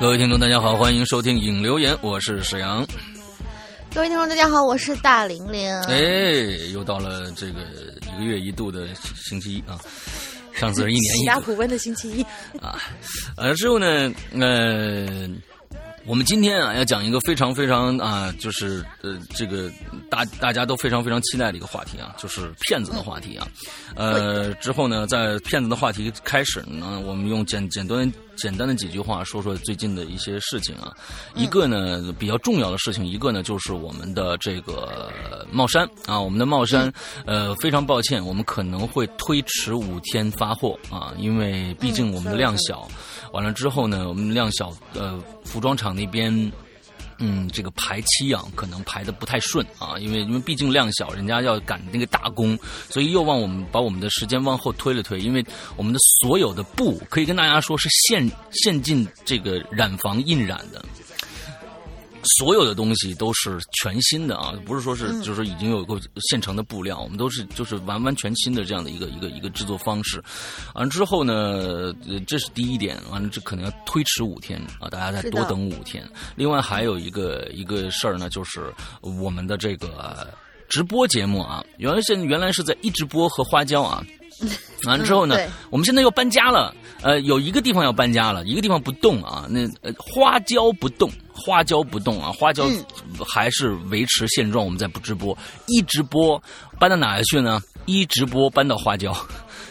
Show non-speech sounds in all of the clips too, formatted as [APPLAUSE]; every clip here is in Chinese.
各位听众，大家好，欢迎收听影留言，我是沈阳。各位听众，大家好，我是大玲玲。哎，又到了这个一个月一度的星期一啊，上次是一年一度。苦温的星期一啊，呃，之后呢，呃。我们今天啊，要讲一个非常非常啊，就是呃，这个大大家都非常非常期待的一个话题啊，就是骗子的话题啊。呃，之后呢，在骗子的话题开始呢，我们用简简单简单的几句话说说最近的一些事情啊。一个呢比较重要的事情，一个呢就是我们的这个帽衫啊，我们的帽衫呃，非常抱歉，我们可能会推迟五天发货啊，因为毕竟我们的量小。完了之后呢，我们量小，呃，服装厂那边，嗯，这个排期啊，可能排的不太顺啊，因为因为毕竟量小，人家要赶那个大工，所以又往我们把我们的时间往后推了推，因为我们的所有的布可以跟大家说是现现进这个染房印染的。所有的东西都是全新的啊，不是说是就是已经有个现成的布料，我们都是就是完完全新的这样的一个一个一个制作方式。完了之后呢，这是第一点，完了这可能要推迟五天啊，大家再多等五天。另外还有一个一个事儿呢，就是我们的这个直播节目啊，原来现原来是在一直播和花椒啊。[LAUGHS] 完了之后呢，我们现在又搬家了。呃，有一个地方要搬家了，一个地方不动啊。那呃，花椒不动，花椒不动啊，花椒还是维持现状。我们再不直播，一直播搬到哪去呢？一直播搬到花椒。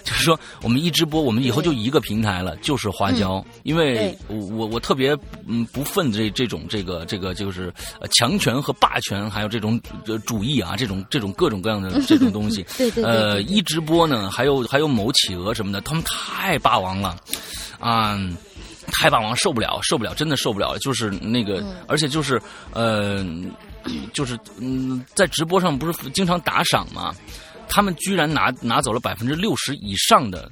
[LAUGHS] 就是说，我们一直播，我们以后就一个平台了，就是花椒。因为我我特别嗯不忿这这种这个这个就是强权和霸权，还有这种主义啊，这种这种各种各样的 [LAUGHS] 这种东西。[LAUGHS] 对对。呃，一直播呢，还有还有某企鹅什么的，他们太霸王了，啊，太霸王，受不了，受不了，真的受不了。就是那个，而且就是呃，就是嗯，在直播上不是经常打赏吗？他们居然拿拿走了百分之六十以上的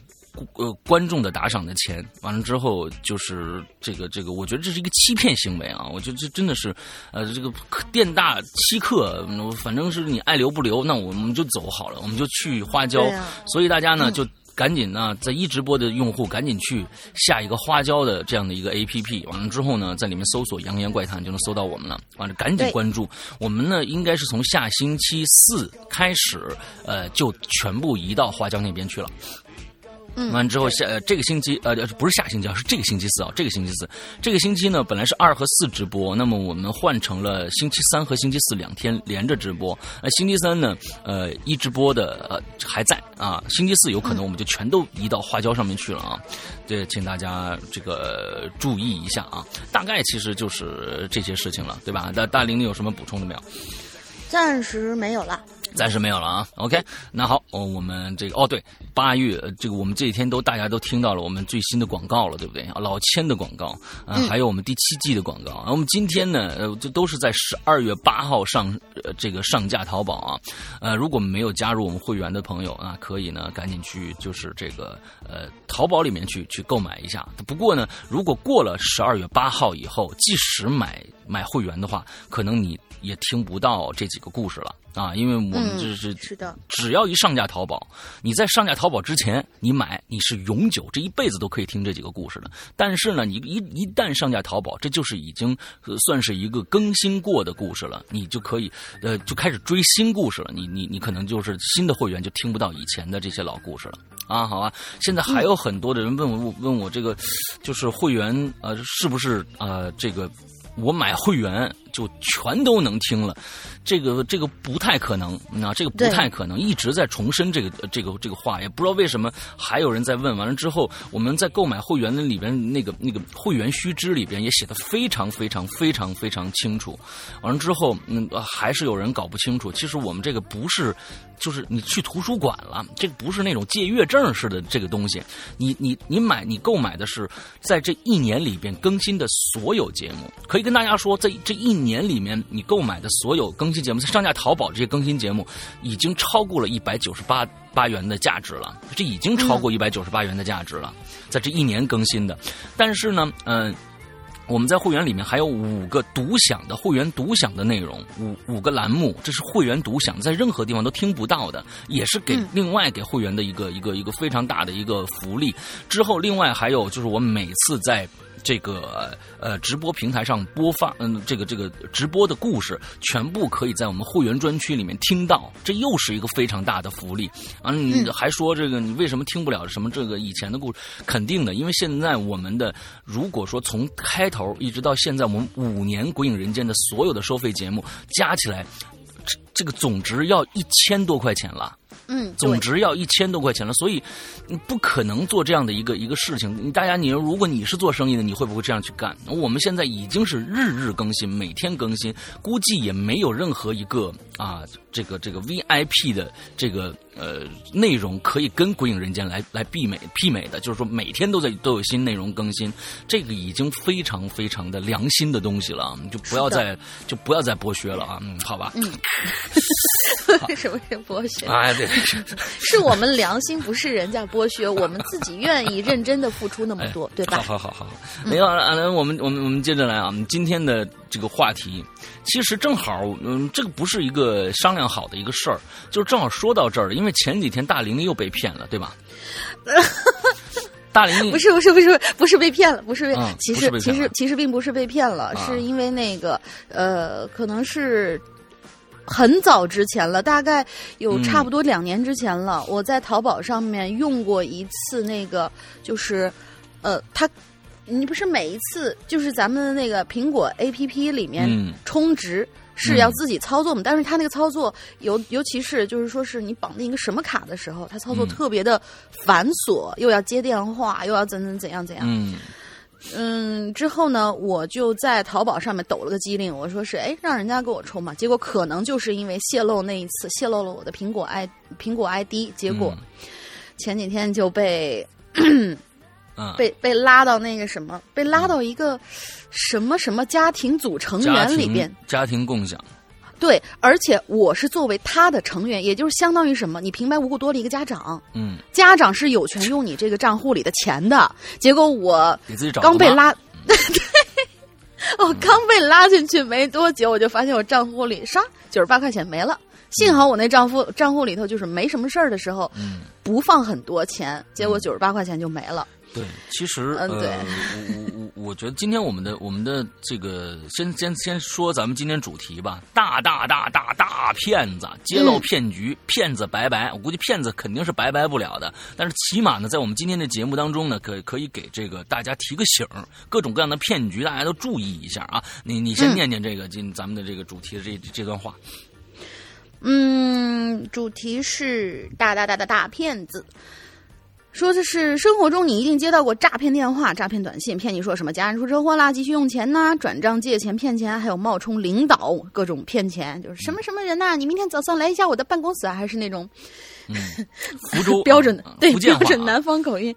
呃观众的打赏的钱，完了之后就是这个这个，我觉得这是一个欺骗行为啊！我觉得这真的是，呃，这个店大欺客，反正是你爱留不留，那我们就走好了，我们就去花椒。所以大家呢就。赶紧呢，在一直播的用户赶紧去下一个花椒的这样的一个 A P P，完了之后呢，在里面搜索“扬言怪谈”就能搜到我们了。完了，赶紧关注我们呢，应该是从下星期四开始，呃，就全部移到花椒那边去了。完之后下呃这个星期呃不是下星期啊是这个星期四啊这个星期四。这个星期呢本来是二和四直播那么我们换成了星期三和星期四两天连着直播。那星期三呢呃一直播的呃还在啊星期四有可能我们就全都移到花椒上面去了啊。这请大家这个注意一下啊。大概其实就是这些事情了对吧？大大玲玲有什么补充的没有？暂时没有了。暂时没有了啊，OK，那好，哦，我们这个哦，对，八月这个我们这几天都大家都听到了我们最新的广告了，对不对？老千的广告，嗯，还有我们第七季的广告。我们今天呢，呃，这都是在十二月八号上，呃，这个上架淘宝啊，呃，如果没有加入我们会员的朋友啊，可以呢赶紧去就是这个呃淘宝里面去去购买一下。不过呢，如果过了十二月八号以后，即使买买会员的话，可能你也听不到这几个故事了。啊，因为我们这是是的，只要一上架淘宝，你在上架淘宝之前，你买你是永久，这一辈子都可以听这几个故事的。但是呢，你一一旦上架淘宝，这就是已经算是一个更新过的故事了，你就可以呃就开始追新故事了。你你你可能就是新的会员就听不到以前的这些老故事了啊。好吧，现在还有很多的人问我问我这个就是会员呃是不是呃这个我买会员就全都能听了。这个这个不太可能，那这个不太可能，一直在重申这个这个这个话，也不知道为什么还有人在问。完了之后，我们在购买会员的里边那个那个会员须知里边也写的非常非常非常非常清楚。完了之后，嗯，还是有人搞不清楚。其实我们这个不是，就是你去图书馆了，这个不是那种借阅证似的这个东西。你你你买你购买的是在这一年里边更新的所有节目。可以跟大家说，在这一年里面你购买的所有更新节目，在上架淘宝这些更新节目，已经超过了一百九十八八元的价值了，这已经超过一百九十八元的价值了，在这一年更新的。但是呢，嗯、我们在会员里面还有五个独享的会员独享的内容，五五个栏目，这是会员独享，在任何地方都听不到的，也是给嗯另外给会员的一个一个一个非常大的一个福利。之后，另外还有就是我每次在。这个呃直播平台上播放，嗯，这个这个直播的故事全部可以在我们会员专区里面听到，这又是一个非常大的福利。啊！你嗯还说这个你为什么听不了什么这个以前的故事？肯定的，因为现在我们的如果说从开头一直到现在，我们五年《鬼影人间》的所有的收费节目加起来，这这个总值要一千多块钱了。嗯，总，值要一千多块钱了，所以你不可能做这样的一个一个事情。你大家，你如果你是做生意的，你会不会这样去干？我们现在已经是日日更新，每天更新，估计也没有任何一个啊，这个这个 VIP 的这个呃内容可以跟《鬼影人间》来来媲美媲美的，就是说每天都在都有新内容更新，这个已经非常非常的良心的东西了啊，就不要再就不要再剥削了啊，嗯，好吧，[LAUGHS] 为什么是剥削？哎，对。[LAUGHS] 是我们良心，不是人家剥削，我们自己愿意认真的付出那么多，对吧？好好好好好，没有啊，那我们我们我们接着来啊，我们今天的这个话题，其实正好，嗯，这个不是一个商量好的一个事儿，就是正好说到这儿了，因为前几天大玲玲又被骗了，对吧？[LAUGHS] 大玲玲不是不是不是不是被骗了，不是被，嗯其实其实其实并不是被骗了，啊是因为那个呃，可能是很早之前了，大概有嗯差不多两年之前了，我在淘宝上面用过一次那个，就是呃，它。你不是每一次就是咱们的那个苹果 A P P 里面嗯充值是要自己操作嘛？但是它那个操作尤尤其是就是说是你绑定一个什么卡的时候，它操作嗯特别的繁琐，又要接电话，又要怎怎怎样怎样。嗯嗯，之后呢，我就在淘宝上面抖了个机灵，我说是哎，让人家给我充嘛。结果可能就是因为泄露那一次泄露了我的苹果 i 苹果 ID，结果前几天就被嗯被被拉到那个什么，被拉到一个什么什么家庭组成员里边。家庭共享，对，而且我是作为他的成员，也就是相当于什么？你平白无故多了一个家长，嗯，家长是有权用你这个账户里的钱的。结果我刚被拉，[LAUGHS] 对，我刚被拉进去没多久，我就发现我账户里刷九十八块钱没了。幸好我那账户账户里头就是没什么事儿的时候，嗯。不放很多钱，结果九十八块钱就没了。对，其实嗯对。呃，我我我我觉得今天我们的我们的这个先先先说咱们今天主题吧，大大大大大骗子揭露嗯。骗局，骗子拜拜，我估计骗子肯定是拜拜不了的，但是起码呢，在我们今天的节目当中呢，可可以给这个大家提个醒，各种各样的骗局大家都注意一下啊。你你先嗯。念念这个今咱们的这个主题的这这段话，嗯，主题是大大大大大骗子。说的是生活中你一定接到过诈骗电话、诈骗短信，骗你说什么家人出车祸啦，急需用钱呐、转账借钱骗钱，还有冒充领导各种骗钱，就是什么什么人呐、你明天早上来一下我的办公室啊，还是那种嗯，[LAUGHS] 福州标准的、啊对标准南方口音，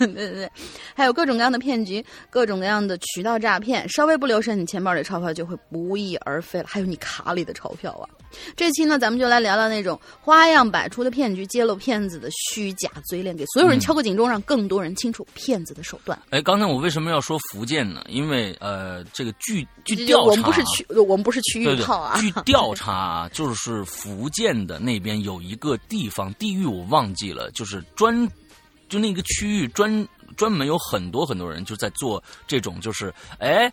嗯 [LAUGHS] 对对对，还有各种各样的骗局，各种各样的渠道诈骗，稍微不留神，你钱包里的钞票就会不翼而飞了，还有你卡里的钞票啊。这期呢，咱们就来聊聊那种花样百出的骗局，揭露骗子的虚假嘴脸，给所有人嗯敲个警钟，让更多人清楚骗子的手段。哎，刚才我为什么要说福建呢？因为呃，这个据据调查，我们不是区，我们不是区域炮啊。据调 [LAUGHS] 查啊，就是福建的那边有一个地方，地域我忘记了，就是专就那个区域专专门有很多很多人就在做这种，就是哎。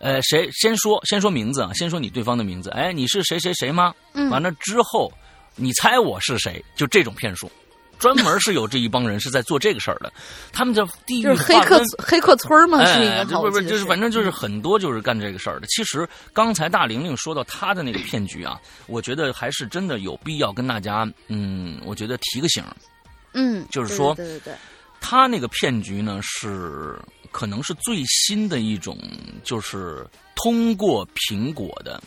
呃，谁先说？先说名字啊，先说你对方的名字。哎，你是谁谁谁吗？嗯完了之后，你猜我是谁？就这种骗术，专门是有这一帮人是在做这个事儿的。他们叫地是黑客黑客村儿嘛，是一哎，个，就不是就是反正就是很多就是干这个事儿的。其实刚才大玲玲说到她的那个骗局啊，我觉得还是真的有必要跟大家，嗯，我觉得提个醒。嗯，就是说对对对对，她那个骗局呢是可能是最新的一种，就是通过苹果的。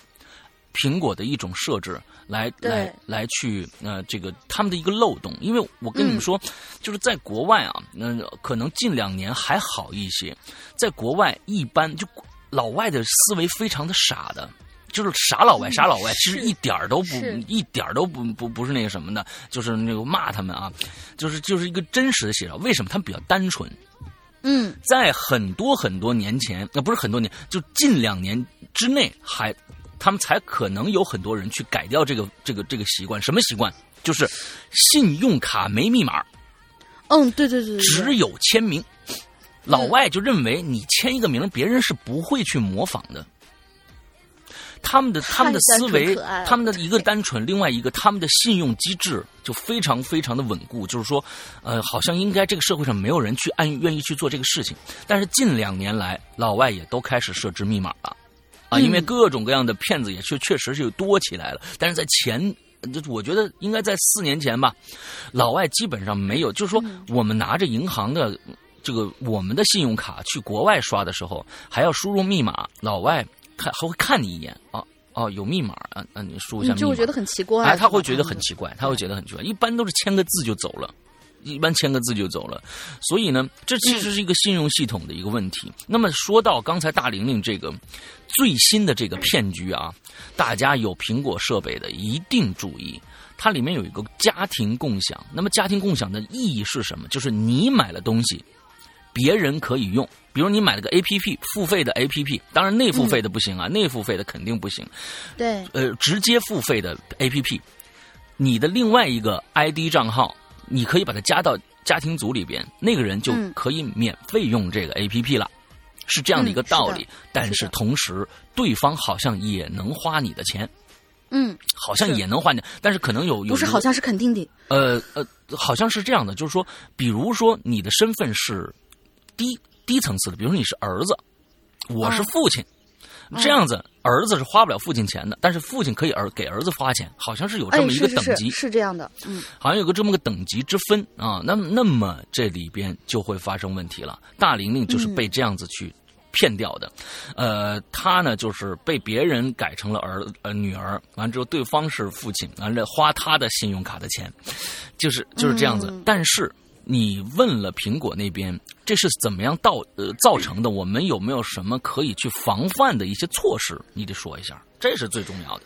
苹果的一种设置来来来去呃这个他们的一个漏洞，因为我跟你们嗯说，就是在国外啊，嗯、可能近两年还好一些，在国外一般就老外的思维非常的傻的。就是傻老外，傻老外，其实一点儿都不，一点儿都不不不是那个什么的，就是那个骂他们啊，就是就是一个真实的写照。为什么他们比较单纯？嗯，在很多很多年前，那不是很多年，就近两年之内，还他们才可能有很多人去改掉这个这个这个习惯。什么习惯？就是信用卡没密码。嗯，对对对，只有签名。老外就认为你签一个名，别人是不会去模仿的。他们的他们的思维，他们的一个单纯，另外一个他们的信用机制就非常非常的稳固。就是说，呃，好像应该这个社会上没有人去按愿意去做这个事情。但是近两年来，老外也都开始设置密码了，啊，因为各种各样的骗子也确确实是多起来了。但是在前，就我觉得应该在四年前吧，老外基本上没有。就是说，我们拿着银行的这个我们的信用卡去国外刷的时候，还要输入密码，老外。看还会看你一眼啊哦有密码啊那你输一下，就会觉得很奇怪。哎，他会觉得很奇怪，他会觉得很奇怪。一般都是签个字就走了，一般签个字就走了。所以呢，这其实是一个信用系统的一个问题。那么说到刚才大玲玲这个最新的这个骗局啊，大家有苹果设备的一定注意，它里面有一个家庭共享。那么家庭共享的意义是什么？就是你买了东西。别人可以用，比如你买了个 A P P 付费的 A P P，当然内付费的不行啊，内付费的肯定不行。对，呃，直接付费的 A P P，你的另外一个 I D 账号，你可以把它加到家庭组里边，那个人就可以免费用这个 A P P 了，是这样的一个道理。但是同时，对方好像也能花你的钱。嗯，好像也能花你，但是可能有有不是，好像是肯定的。呃呃，好像是这样的，就是说，比如说你的身份是。低低层次的，比如说你是儿子，我是父亲，这样子儿子是花不了父亲钱的，但是父亲可以儿给儿子花钱，好像是有这么一个等级，是这样的，嗯，好像有个这么个等级之分啊。那那么这里边就会发生问题了。大玲玲就是被这样子去骗掉的，呃，她呢就是被别人改成了儿呃女儿，完之后对方是父亲，完了花他的信用卡的钱，就是就是这样子，但是。你问了苹果那边，这是怎么样到呃造成的？我们有没有什么可以去防范的一些措施？你得说一下，这是最重要的。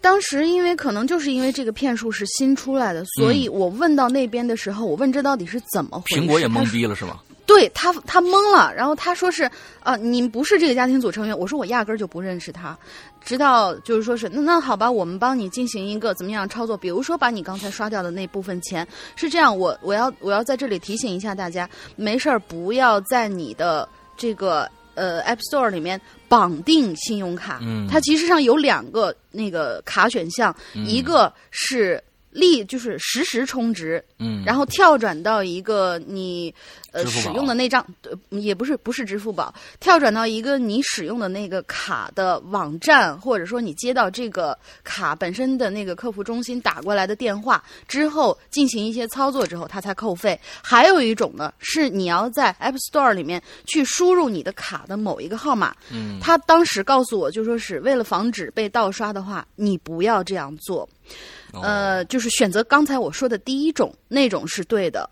当时因为可能就是因为这个骗术是新出来的，所以我问到那边的时候，我问这到底是怎么回事？苹果也懵逼了是吗？对他，他懵了，然后他说是啊，你不是这个家庭组成员。我说我压根儿就不认识他，直到就是说是那那好吧，我们帮你进行一个怎么样操作？比如说把你刚才刷掉的那部分钱是这样，我我要我要在这里提醒一下大家，没事儿不要在你的这个呃 App Store 里面绑定信用卡。嗯，它其实上有两个那个卡选项，一个是。立就是实时充值，嗯，然后跳转到一个你呃使用的那张，也不是不是支付宝，跳转到一个你使用的那个卡的网站，或者说你接到这个卡本身的那个客服中心打过来的电话之后，进行一些操作之后，它才扣费。还有一种呢，是你要在 App Store 里面去输入你的卡的某一个号码，嗯，他当时告诉我就说是为了防止被盗刷的话，你不要这样做。呃，就是选择刚才我说的第一种，那种是对的。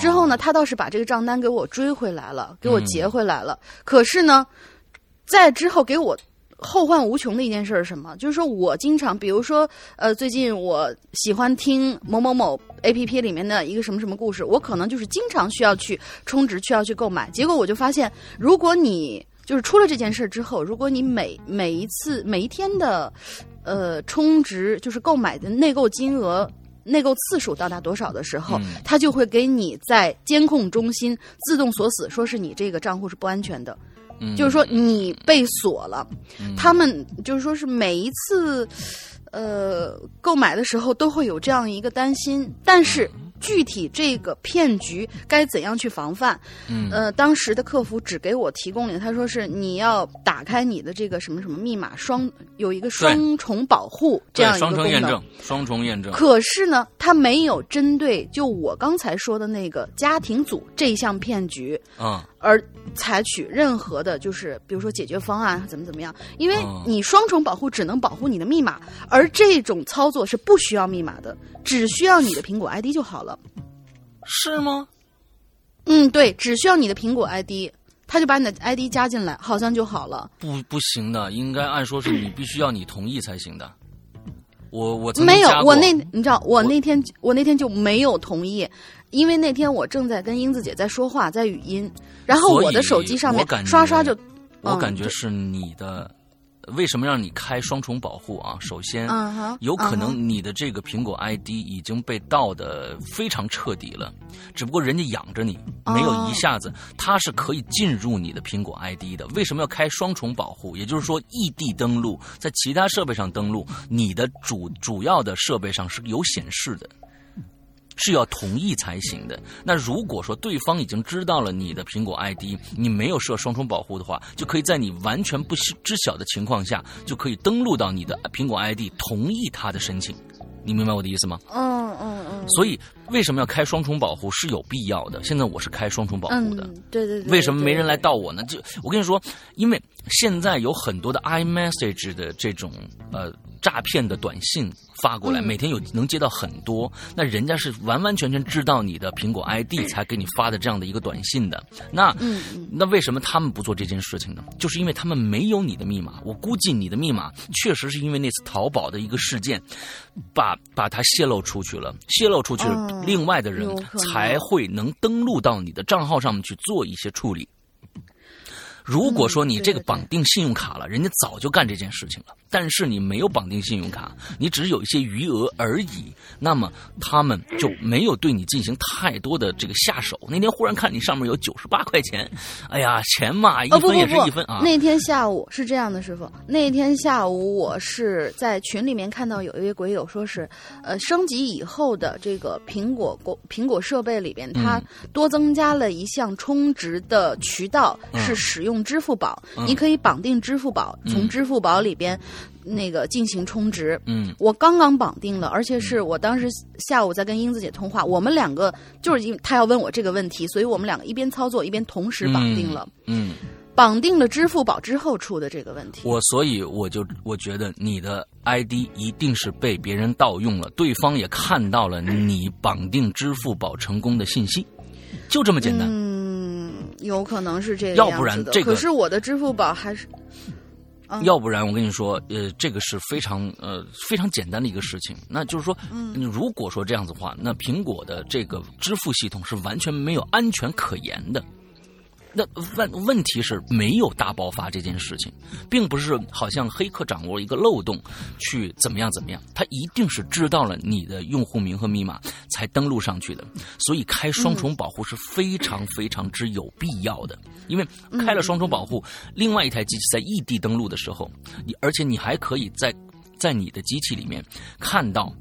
之后呢，他倒是把这个账单给我追回来了，给我结回来了。可是呢，在之后给我后患无穷的一件事是什么？就是说我经常，比如说，呃，最近我喜欢听某某某 A P P 里面的一个什么什么故事，我可能就是经常需要去充值，需要去购买。结果我就发现，如果你就是出了这件事之后，如果你每每一次每一天的。呃，充值就是购买的内购金额、内购次数到达多少的时候，它就会给你在监控中心自动锁死，说是你这个账户是不安全的，就是说你被锁了。他们就是说是每一次呃购买的时候都会有这样一个担心，但是。具体这个骗局该怎样去防范？嗯，呃，当时的客服只给我提供了，他说是你要打开你的这个什么什么密码双有一个双重保护这样一个功能，双重验证，双重验证。可是呢，他没有针对就我刚才说的那个家庭组这项骗局啊。而采取任何的，就是比如说解决方案怎么怎么样，因为你双重保护只能保护你的密码，而这种操作是不需要密码的，只需要你的苹果 ID 就好了。是吗？嗯，对，只需要你的苹果 ID。他就把你的 ID 加进来，好像就好了。不不行的，应该按说是你必须要你同意才行的。我我没有我那你知道，我那天我那天就没有同意，因为那天我正在跟英子姐在说话，在语音，然后我的手机上面刷刷就，我嗯感觉是你的。为什么让你开双重保护啊？首先，有可嗯能你的这个苹果 ID 已经被盗的非常彻底了，只不过人家养着你，没有哦一下子，它是可以进入你的苹果 ID 的。为什么要开双重保护？也就是说，异地登录，在其他设备上登录，你的主主要的设备上是有显示的。是要同意才行的。那如果说对方已经知道了你的苹果 ID，你没有设双重保护的话，就可以在你完全不知晓的情况下，就可以登录到你的苹果 ID，同意他的申请。你明白我的意思吗？嗯嗯嗯所以为什么要开双重保护是有必要的。现在我是开双重保护的。嗯，对对对。为什么没人来盗我呢？就我跟你说，因为现在有很多的 iMessage 的这种呃诈骗的短信发过来，嗯每天有能接到很多，那人家是完完全全知道你的苹果 ID 才给你发的这样的一个短信的。那那为什么他们不做这件事情呢？就是因为他们没有你的密码。我估计你的密码确实是因为那次淘宝的一个事件，把把它泄露出去了，泄露出去另外的人才会能登录到你的账号上面去做一些处理。如果说你这个绑定信用卡了，人家早就干这件事情了。但是你没有绑定信用卡，你只是有一些余额而已，那么他们就没有对你进行太多的这个下手。那天忽然看你上面有九十八块钱，哎呀，钱嘛，一分也是不一分啊。那天下午是这样的，师傅。那天下午我是在群里面看到有一位鬼友说是，呃，升级以后的这个苹果果苹果设备里边，它多增加了一项充值的渠道，嗯是使用支付宝。嗯你可以绑定支付宝，嗯从支付宝里边那个进行充值。嗯我刚刚绑定了，而且是我当时下午在跟英子姐通话，我们两个就是因为她要问我这个问题，所以我们两个一边操作一边同时绑定了。嗯，绑定了支付宝之后出的这个问题。我所以我就我觉得你的 ID 一定是被别人盗用了，对方也看到了你绑定支付宝成功的信息，就这么简单。嗯，有可能是这个要样子的不然这个可是我的支付宝还是，嗯要不然我跟你说，呃，这个是非常呃非常简单的一个事情。那就是说，嗯如果说这样子的话，那苹果的这个支付系统是完全没有安全可言的。那问问题是没有大爆发这件事情，并不是好像黑客掌握一个漏洞去怎么样怎么样，他一定是知道了你的用户名和密码才登录上去的，所以开双重保护是非常非常之有必要的，因为开了双重保护，另外一台机器在异地登录的时候，你而且你还可以在在你的机器里面看到。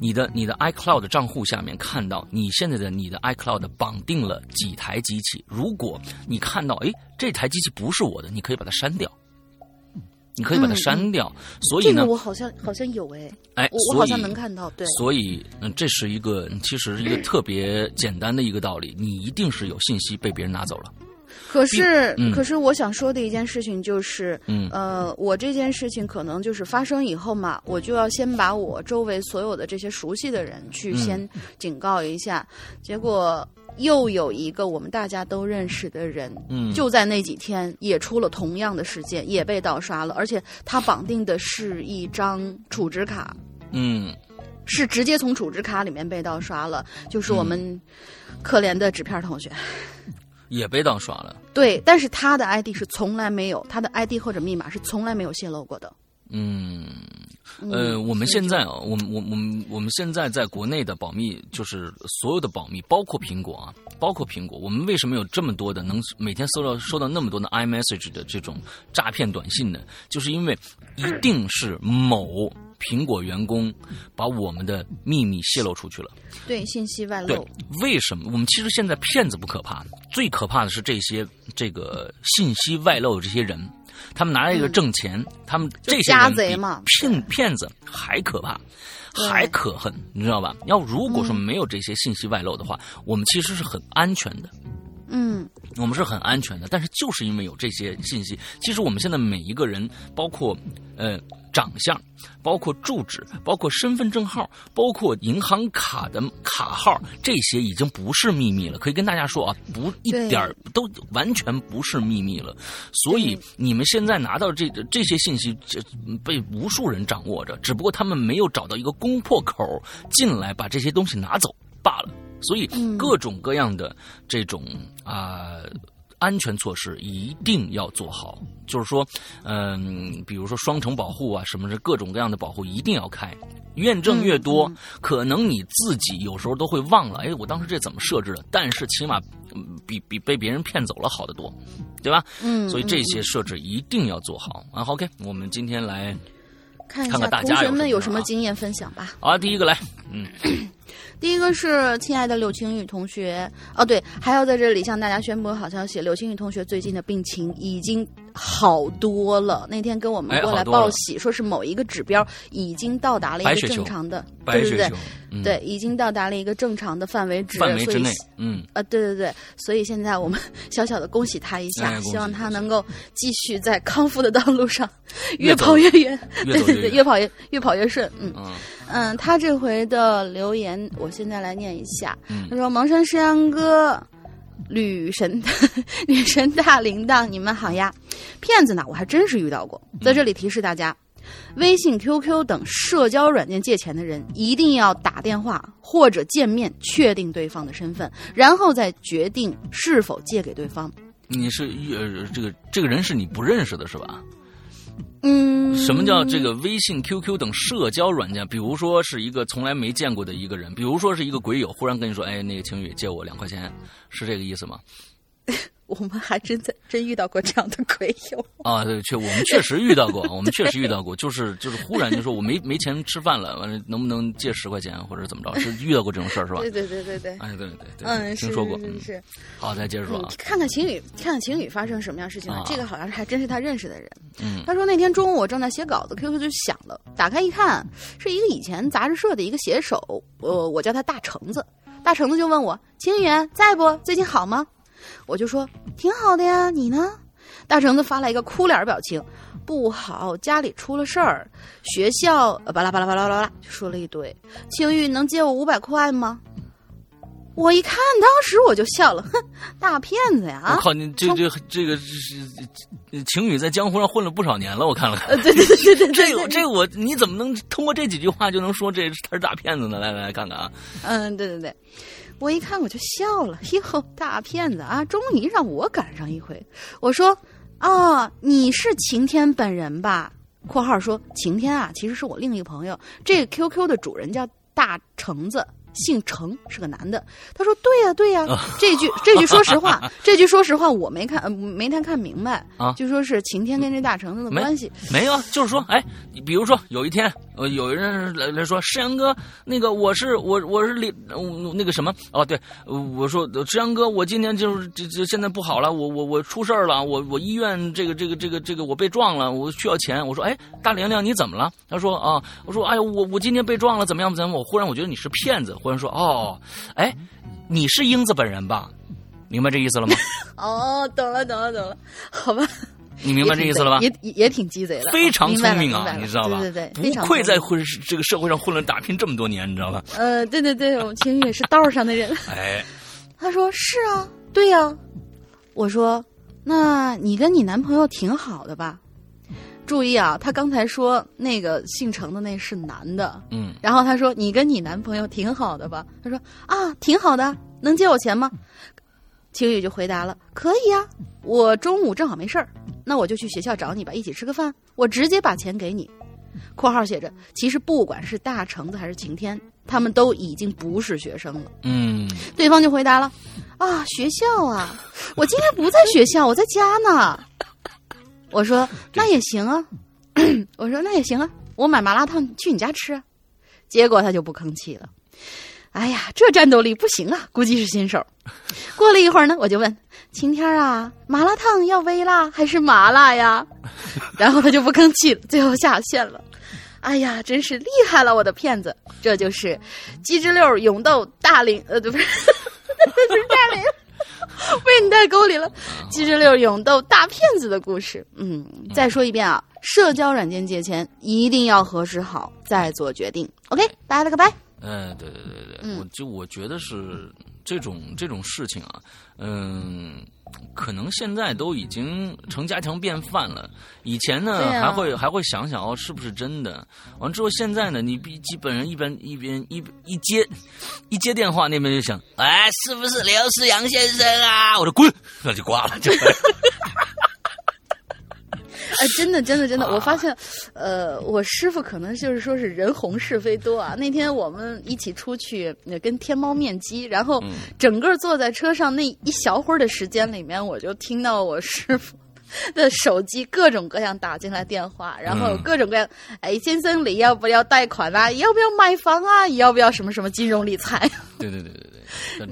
你的你的 iCloud 账户下面看到你现在的你的 iCloud 绑定了几台机器，如果你看到哎这台机器不是我的，你可以把它删掉，你可以把它删掉。所以呢这个，我好像好像有哎，哎，我我好像能看到，对，所以嗯，这是一个其实是一个特别简单的一个道理，你一定是有信息被别人拿走了。可是、嗯。可是我想说的一件事情就是，嗯。呃，我这件事情可能就是发生以后嘛，我就要先把我周围所有的这些熟悉的人去嗯。先警告一下，结果又有一个我们大家都认识的人，嗯，就在那几天也出了同样的事件，也被盗刷了，而且他绑定的是一张储值卡，嗯。是直接从储值卡里面被盗刷了，就是我们可怜的纸片同学。也被盗刷了。对，但是他的 ID 是从来没有，他的 ID 或者密码是从来没有泄露过的。嗯，嗯呃，我们现在啊，我们我我们我们现在在国内的保密，就是所有的保密，包括苹果啊，包括苹果，我们为什么有这么多的能每天收到收到那么多的 iMessage 的这种诈骗短信呢？就是因为一定是某苹果员工把我们的秘密泄露出去了。对信息外对露，，为什么？我们其实现在骗子不可怕，最可怕的是这些这个信息外露的这些人，他们拿这个挣钱，他们这些家人比贼嘛骗骗子还可怕，还可恨，你知道吧？要如果说没有这些信息外露的话，我们其实是很安全的。嗯我们是很安全的。但是就是因为有这些信息，其实我们现在每一个人，包括呃长相，包括住址，包括身份证号，包括银行卡的卡号，这些已经不是秘密了。可以跟大家说啊，不一点儿都完全不是秘密了。所以你们现在拿到这这些信息，这被无数人掌握着，只不过他们没有找到一个攻破口进来把这些东西拿走罢了。所以嗯各种各样的这种啊、安全措施一定要做好。就是说，嗯、比如说双重保护啊，什么是各种各样的保护一定要开。验证越多，嗯可能你自己有时候都会忘了，哎，我当时这怎么设置的？但是起码、嗯比比被别人骗走了好得多，对吧？嗯，所以这嗯些设置一定要做好啊。OK，我们今天来看一看同学们有什么经验分享吧。啊，第一个来，嗯，[COUGHS] [COUGHS] [COUGHS] 第一个是亲爱的柳青雨同学，哦对，还要在这里向大家宣布好消息，柳青雨同学最近的病情已经好多了。那天跟我们过来报喜，说是某一个指标已经到达了一个正常的，对对对对，已经到达了一个正常的范围值，范围之内，嗯，呃，对对对，所以现在我们 [LAUGHS] 小小的恭喜他一下，哎希望他能够继续在康复的道路上越跑越远，[LAUGHS] 对对对，越跑越越跑越顺。嗯嗯嗯，他这回的留言，我现在来念一下。嗯他说：“蒙山石阳哥。”女神，[LAUGHS] 女神大铃铛，你们好呀！骗子呢，我还真是遇到过。在这里提示大家，微信、QQ 等社交软件借钱的人，一定要打电话或者见面确定对方的身份，然后再决定是否借给对方。你是呃这个这个人是你不认识的是吧？什么叫这个微信、QQ 等社交软件？比如说是一个从来没见过的一个人，比如说是一个鬼友，忽然跟你说：“哎，那个晴雨借我两块钱，是这个意思吗我们还真在真遇到过这样的鬼友。？”啊，对，确我们确实遇到过，我们确实遇到过，就是就是忽然就说我没没钱吃饭了，完了能不能借十块钱或者怎么着？是遇到过这种事儿是吧？对对对对对，哎，对对对，嗯，听说过。嗯是。好，再接着说看看晴雨，看看晴雨发生什么样事情这个好像是还真是他认识的人。嗯他说那天中午我正在写稿子，QQ 就响了，打开一看，是一个以前杂志社的一个写手，呃，我叫他大橙子。大橙子就问我：“晴雨在不？最近好吗？”我就说：“挺好的呀，你呢？”大橙子发来一个哭脸表情，不好，家里出了事儿，学校呃巴拉巴拉巴拉巴拉，就说了一堆。晴雨能借我五百块吗？我一看，当时我就笑了，哼，大骗子呀！啊我靠，你这这这个是晴雨在江湖上混了不少年了，我看了看。呃，对对对对对对，这个这个我你怎么能通过这几句话就能说这他是大骗子呢？来来来看看啊，嗯，对对对，我一看我就笑了，[LAUGHS] 哟，大骗子啊，终于让我赶上一回。我说，啊，你是晴天本人吧？（括号说晴天啊，其实是我另一个朋友，这个 QQ 的主人叫大橙子。姓程，是个男的。他说：“对呀、对呀、[LAUGHS] 这句这句说实话，这句说实话我没看、呃、没太看明白啊就说是晴天跟这大橙子的关系。没有啊，就是说，哎，你比如说有一天，呃，有人来来说，石阳哥，那个我是我我是李、那个什么哦，对，我说石阳哥，我今天就是这这现在不好了，我我我出事了，我我医院这个这个这个这个我被撞了，我需要钱。我说，哎，大玲玲你怎么了？他说啊，我说，哎呀，我我今天被撞了，怎么样怎么样？我忽然我觉得你是骗子，忽然说，哦，哎，你是英子本人吧？明白这意思了吗？哦，懂了，懂了，懂了，好吧。你明白这意思了吧？也也也挺鸡贼的，非常聪明啊，你知道吧？对对对，非不愧在混这个社会上混了打拼这么多年，你知道吧？呃，对对对，我们晴雨也是道上的人。[LAUGHS] 哎，[LAUGHS] 他说是啊，对呀、我说，那你跟你男朋友挺好的吧？注意啊，他刚才说那个姓程的那是男的，嗯，然后他说你跟你男朋友挺好的吧？他说啊，挺好的，能借我钱吗？晴雨就回答了，可以啊、我中午正好没事儿，那我就去学校找你吧，一起吃个饭，我直接把钱给你。（括号写着，其实不管是大橙子还是晴天，他们都已经不是学生了。嗯，对方就回答了：“啊，学校啊，我今天不在学校，我在家呢。”我说：[LAUGHS] “那也行啊。[CLEARS THROAT] ”我说：“那也行啊，我买麻辣烫去你家吃啊。”结果他就不吭气了。哎呀，这战斗力不行啊，估计是新手。[LAUGHS] 过了一会儿呢，我就问晴天啊，麻辣烫要微辣还是麻辣呀？[LAUGHS] 然后他就不吭气了，最后下线了。哎呀，真是厉害了，我的骗子！这就是鸡汁六勇斗、大龄，呃，对不是，[LAUGHS] 这是大龄。被你带沟里了。七十六勇斗大骗子的故事。嗯，再说一遍啊，社交软件借钱一定要核实好再做决定。OK，拜了个拜。哎，对对对对，我就我觉得是这种这种事情啊，嗯，可能现在都已经成家常便饭了。以前呢，还会还会想想哦，是不是真的？完之后，现在呢，你比基本上一边一边一一接一接电话，那边就想，哎，是不是刘思阳先生啊？我说滚，那就挂了，就。[LAUGHS] [LAUGHS] 哎，真的，真的，真的，我发现，呃，我师傅可能就是说是人红是非多啊。[LAUGHS] 那天我们一起出去跟天猫面基，然后整个坐在车上那一小会儿的时间里面，我就听到我师傅 [LAUGHS] 的手机各种各样打进来电话，然后各种各样，哎，先生你要不要贷款啊？要不要买房啊？要不要什么什么金融理财？[LAUGHS] 对对对对对。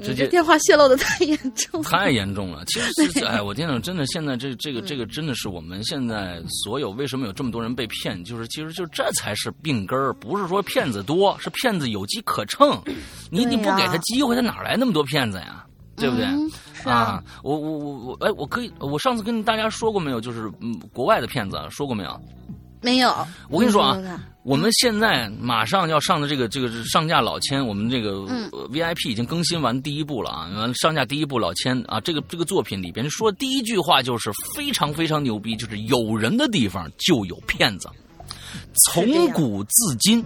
直接电话泄露的太严重，太严重了。其实，[LAUGHS] 哎，我天呐，真的，现在这这个这个真的是我们现在所有为什么有这么多人被骗？就是其实就这才是病根儿，不是说骗子多，是骗子有机可乘。你你不给他机会，他哪来那么多骗子呀？对不对？啊，我我我我，哎，我可以，我上次跟大家说过没有？就是嗯，国外的骗子说过没有？没有，我跟你说啊，我们现在马上要上的这个这个上架老千，我们这个 VIP 已经更新完第一部了啊，完上架第一部老千啊，这个这个作品里边说第一句话就是非常非常牛逼，就是有人的地方就有骗子，从古至今，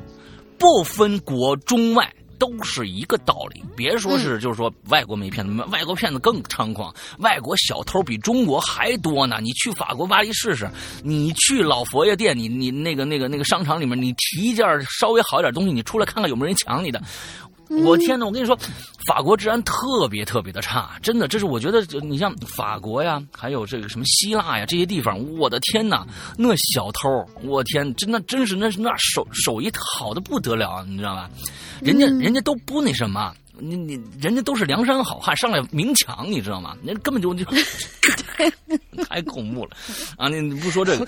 不分国中外。都是一个道理，别说是就是说外国没骗子，外国骗子更猖狂，外国小偷比中国还多呢。你去法国巴黎试试，你去老佛爷店，你你那个那个那个商场里面，你提一件稍微好一点东西，你出来看看有没有人抢你的。我天哪！我跟你说，法国治安特别特别的差，真的，这是我觉得，你像法国呀，还有这个什么希腊呀这些地方，我的天哪，那小偷，我天，真的真是那那手手艺好的不得了，你知道吧？人家人家都不那什么，你你人家都是梁山好汉上来明抢，你知道吗？那根本就就 [LAUGHS] 太恐怖了啊！你你不说这个，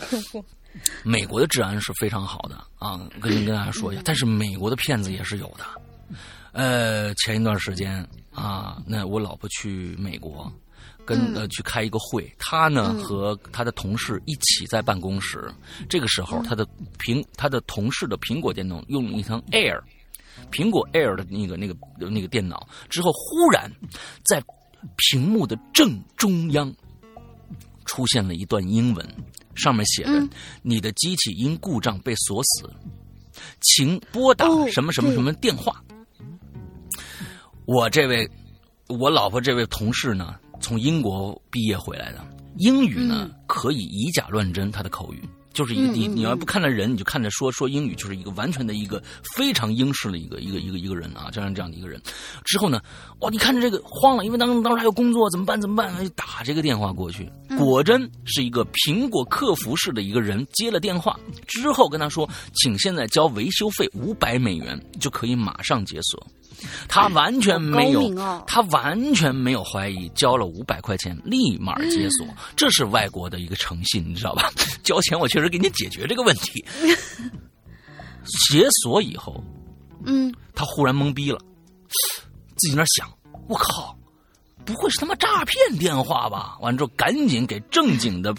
美国的治安是非常好的啊，跟跟大家说一下，但是美国的骗子也是有的。呃，前一段时间啊，那我老婆去美国，跟呃去开一个会，她呢和她的同事一起在办公室。这个时候，她的苹她的同事的苹果电脑用了一层 Air，苹果 Air 的那个那个那个电脑之后，忽然在屏幕的正中央出现了一段英文，上面写着：“你的机器因故障被锁死，请拨打什么什么什么电话。”我这位，我老婆这位同事呢，从英国毕业回来的，英语呢可以以假乱真，他的口语就是一个你你要不看着人，你就看着说说英语，就是一个完全的一个非常英式的一个一个一个一个人啊，这样这样的一个人。之后呢，哇，你看着这个慌了，因为当当时还有工作，怎么办？怎么办？就打这个电话过去，果真是一个苹果客服式的一个人接了电话之后跟他说，请现在交维修费五百美元，就可以马上解锁。他完全没有，他完全没有怀疑，交了五百块钱立马解锁，这是外国的一个诚信，你知道吧？[LAUGHS] 交钱我确实给你解决这个问题。[LAUGHS] 解锁以后，嗯，他忽然懵逼了，自己那想，我靠，不会是他妈诈骗电话吧？完之后赶紧给正经的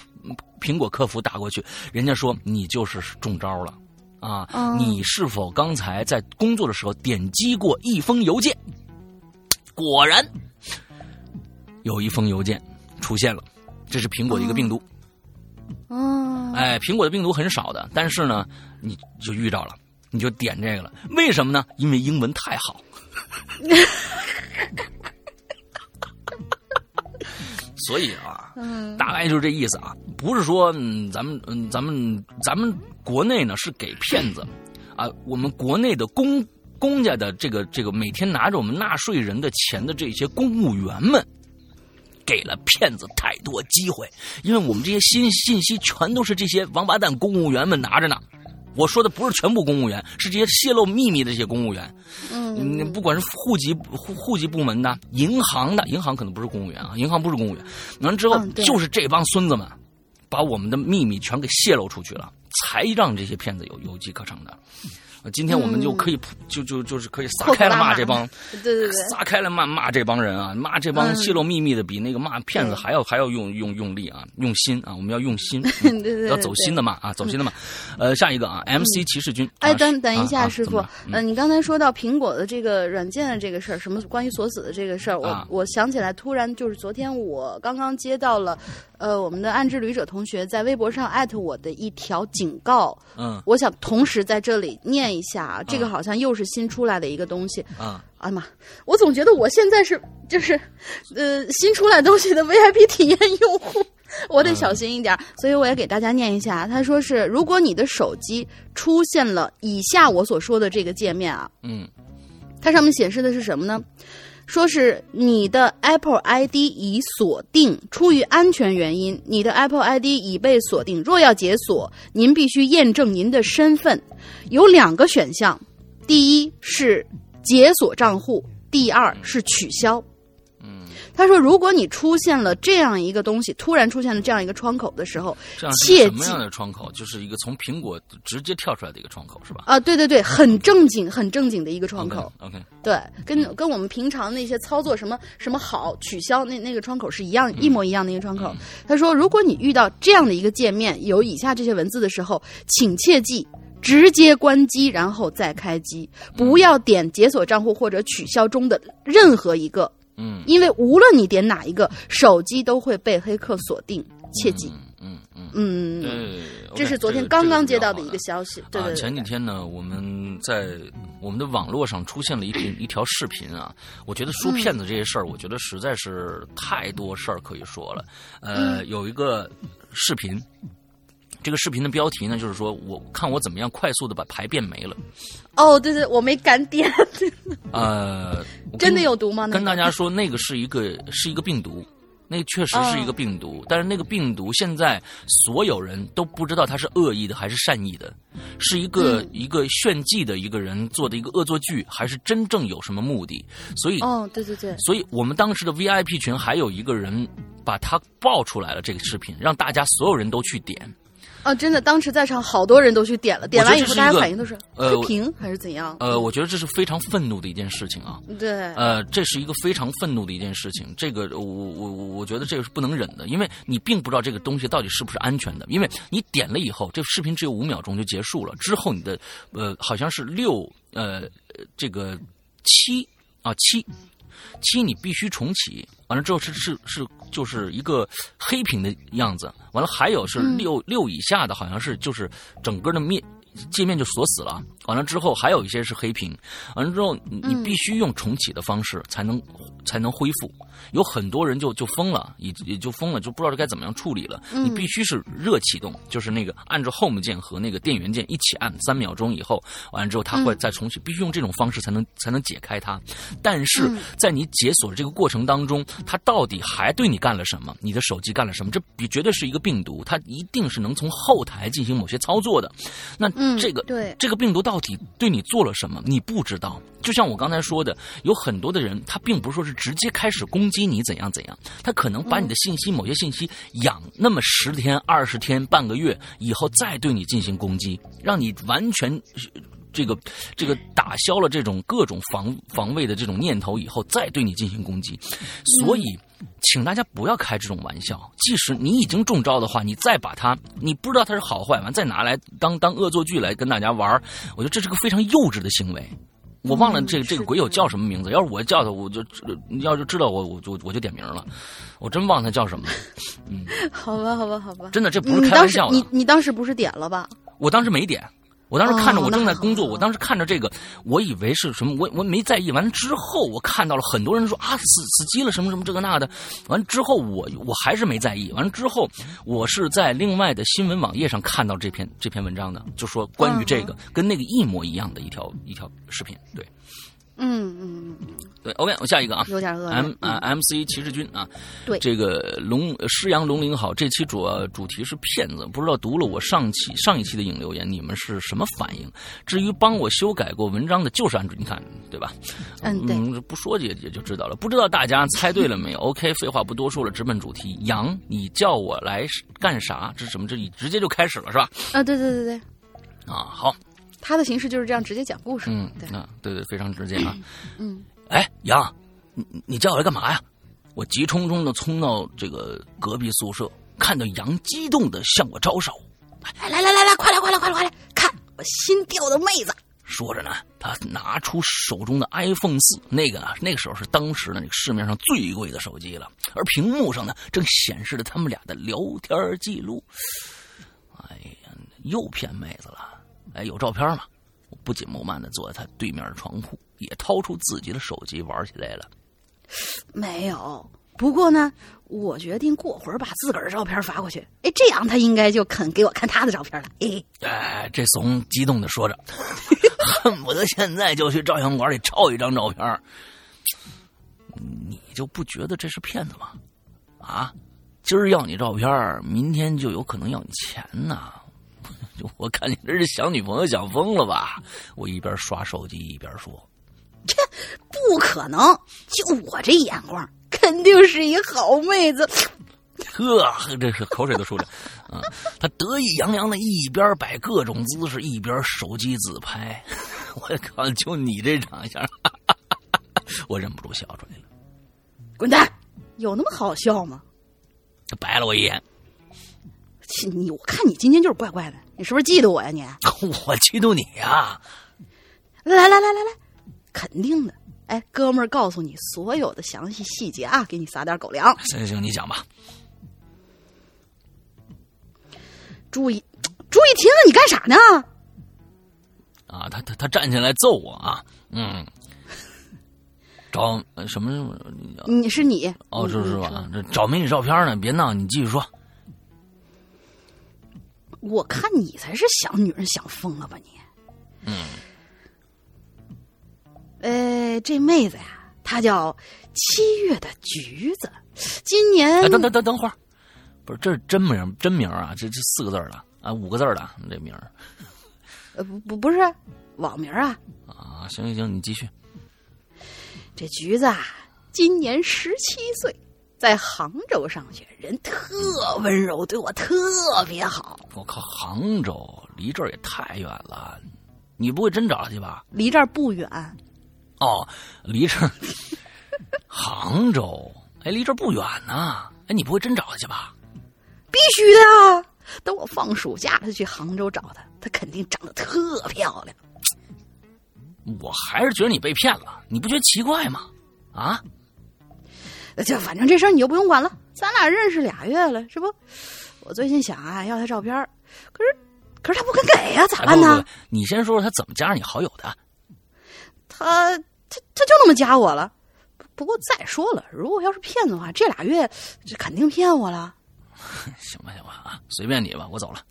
苹果客服打过去，人家说你就是中招了。啊，你是否刚才在工作的时候点击过一封邮件？果然，有一封邮件出现了，这是苹果的一个病毒。哦，哎，苹果的病毒很少的，但是呢，你就遇到了，你就点这个了。为什么呢？因为英文太好。[LAUGHS] 所以啊，大概就是这意思啊，不是说咱们嗯，咱们咱们国内呢是给骗子，啊，我们国内的公公家的这个这个每天拿着我们纳税人的钱的这些公务员们，给了骗子太多机会，因为我们这些新信息全都是这些王八蛋公务员们拿着呢。我说的不是全部公务员，是这些泄露秘密的这些公务员。嗯，不管是户籍户户籍部门的、银行的，银行可能不是公务员啊，银行不是公务员。完之后，就是这帮孙子们，把我们的秘密全给泄露出去了，才让这些骗子有有机可乘的。今天我们就可以就就就是可以撒开了骂这帮，对对对，撒开了骂骂这帮人啊，骂这帮泄露秘密的比那个骂骗子还要还要用用用力啊，用心啊，我们要用心，[LAUGHS] 对对，要走心的骂啊，走心的骂。呃，下一个啊，MC 骑士军，哎，等等一下，师傅，嗯，你刚才说到苹果的这个软件的这个事儿，什么关于锁死的这个事儿，我我想起来，突然就是昨天我刚刚接到了。呃，我们的暗之旅者同学在微博上艾特我的一条警告，嗯，我想同时在这里念一下啊，这个好像又是新出来的一个东西，啊，哎呀妈，我总觉得我现在是 [LAUGHS] 就是呃新出来东西的 VIP 体验用户，我得小心一点，所以我也给大家念一下，他说是如果你的手机出现了以下我所说的这个界面啊，嗯，它上面显示的是什么呢？说是你的 Apple ID 已锁定，出于安全原因，你的 Apple ID 已被锁定。若要解锁，您必须验证您的身份。有两个选项，第一是解锁账户，第二是取消。他说：“如果你出现了这样一个东西，突然出现了这样一个窗口的时候，切什么样的窗口？就是一个从苹果直接跳出来的一个窗口，是吧？啊，对对对，很正经、很正经的一个窗口。OK，对，跟跟我们平常那些操作什么什么好取消那那个窗口是一样，一模一样的一个窗口。他说，如果你遇到这样的一个界面，有以下这些文字的时候，请切记直接关机，然后再开机，不要点解锁账户或者取消中的任何一个。”嗯，因为无论你点哪一个，手机都会被黑客锁定，切记。嗯嗯嗯，这是昨天刚刚接到的一个消息。对对。前几天呢，我们在我们的网络上出现了一一条视频啊，我觉得说骗子这些事儿，我觉得实在是太多事儿可以说了。呃，有一个视频。这个视频的标题呢，就是说我看我怎么样快速的把牌变没了。哦，对对，我没敢点。呃，真的有毒吗？跟大家说，那个是一个是一个病毒，那确实是一个病毒。但是那个病毒现在所有人都不知道它是恶意的还是善意的，是一个一个炫技的一个人做的一个恶作剧，还是真正有什么目的？所以，哦，对对对，所以我们当时的 VIP 群还有一个人把它爆出来了，这个视频让大家所有人都去点。啊，真的，当时在场好多人都去点了，点完以后大家反应都是呃屏还是怎样？呃，我觉得这是非常愤怒的一件事情啊。对。呃，这是一个非常愤怒的一件事情，这个我我我我觉得这个是不能忍的，因为你并不知道这个东西到底是不是安全的，因为你点了以后，这个视频只有五秒钟就结束了，之后你的呃好像是六呃这个七啊七。七，你必须重启，完了之后是是是，就是一个黑屏的样子。完了还有是六六以下的，好像是就是整个的面界面就锁死了。完了之后还有一些是黑屏，完了之后你必须用重启的方式才能才能恢复。有很多人就就疯了，也也就疯了，就不知道该怎么样处理了。你必须是热启动，就是那个按着 Home 键和那个电源键一起按，三秒钟以后，完了之后它会再重启，必须用这种方式才能才能解开它。但是在你解锁这个过程当中，它到底还对你干了什么？你的手机干了什么？这比绝对是一个病毒，它一定是能从后台进行某些操作的。那这个对这个病毒到到底对你做了什么？你不知道。就像我刚才说的，有很多的人，他并不是说是直接开始攻击你怎样怎样，他可能把你的信息、某些信息养那么十天、二十天、半个月以后，再对你进行攻击，让你完全这个这个打消了这种各种防防卫的这种念头以后，再对你进行攻击。所以，请大家不要开这种玩笑。即使你已经中招的话，你再把它，你不知道它是好坏，完再拿来当当恶作剧来跟大家玩我觉得这是个非常幼稚的行为。我忘了这个这个鬼友叫什么名字。要是我叫他，我就要是知道我，我就我就点名了。我真忘他叫什么。嗯，[LAUGHS] 好吧，好吧，好吧。真的，这不是开玩笑的。你你当时不是点了吧？我当时没点。我当时看着我正在工作，我当时看着这个，我以为是什么，我我没在意。完了之后，我看到了很多人说啊，死死机了，什么什么这个那的。完了之后，我我还是没在意。完了之后，我是在另外的新闻网页上看到这篇这篇文章的，就说关于这个跟那个一模一样的一条一条视频，对。嗯嗯嗯对，OK，我下一个啊，有点饿。M 啊，MC 骑士军啊，对，这个龙狮羊龙鳞好，这期主要主题是骗子，不知道读了我上期上一期的影留言，你们是什么反应？至于帮我修改过文章的，就是安主，你看对吧？嗯，对，不说也也就知道了。不知道大家猜对了没有？[LAUGHS] OK，废话不多说了，直奔主题。羊，你叫我来干啥？这是什么？这你直接就开始了是吧？啊，对对对对。啊，好。他的形式就是这样直接讲故事。嗯，对，啊，对对，非常直接啊。嗯，哎，杨，你你叫我来干嘛呀？我急冲冲的冲到这个隔壁宿舍，看到杨激动的向我招手。来来来来来，快来快来快来快来，看我新钓的妹子。说着呢，他拿出手中的 iPhone 四，那个啊，那个时候是当时的那个市面上最贵的手机了，而屏幕上呢，正显示着他们俩的聊天记录。哎呀，又骗妹子了！哎，有照片吗？我不紧不慢的坐在他对面的床铺，也掏出自己的手机玩起来了。[SNIFFS] 没有，不过呢，我决定过会儿把自个儿的照片发过去。哎，这样他应该就肯给我看他的照片了。哎，哎，这怂激动的说着，[LAUGHS] 恨不得现在就去照相馆里照一张照片。你就不觉得这是骗子吗？啊，今儿要你照片，明天就有可能要你钱呐！[LAUGHS] 我看你这是想女朋友想疯了吧？我一边刷手机一边说。这不可能！就我这眼光，肯定是一好妹子。[LAUGHS] 呵，这是口水都出来。啊，他得意洋洋的一边摆各种姿势，一边手机自拍。[LAUGHS] 我靠，就你这长相，我忍不住笑出来了。滚蛋！有那么好笑吗？他白了我一眼。你，我看你今天就是怪怪的，你是不是嫉妒我呀？你？[LAUGHS] 我嫉妒你呀！来来来来来。肯定的，哎，哥们儿，告诉你所有的详细细节啊，给你撒点狗粮。行行，你讲吧。注意，注意听，你干啥呢？啊，他他他站起来揍我啊！嗯，找什么？你是你？哦，是是吧？这找美女照片呢？别闹，你继续说。我看你才是想女人想疯了吧你？嗯。呃，这妹子呀，她叫七月的橘子，今年等等等等会儿，不是这是真名真名啊？这这四个字的啊，五个字的这名呃，不不不是网名啊。啊，行行行，你继续。这橘子啊，今年十七岁，在杭州上学，人特温柔，对我特别好。我靠，杭州离这儿也太远了，你不会真找他去吧？离这儿不远。哦，离这儿杭州，哎，离这儿不远呢。哎，你不会真找他去吧？必须的啊！等我放暑假就去杭州找他，他肯定长得特漂亮。我还是觉得你被骗了，你不觉得奇怪吗？啊？就反正这事儿你就不用管了，咱俩认识俩月了，是不？我最近想啊要他照片，可是可是他不肯给呀，咋办呢？你先说说他怎么加上你好友的？他。他他就那么加我了，不过再说了，如果要是骗子的话，这俩月这肯定骗我了。行吧行吧啊，随便你吧，我走了。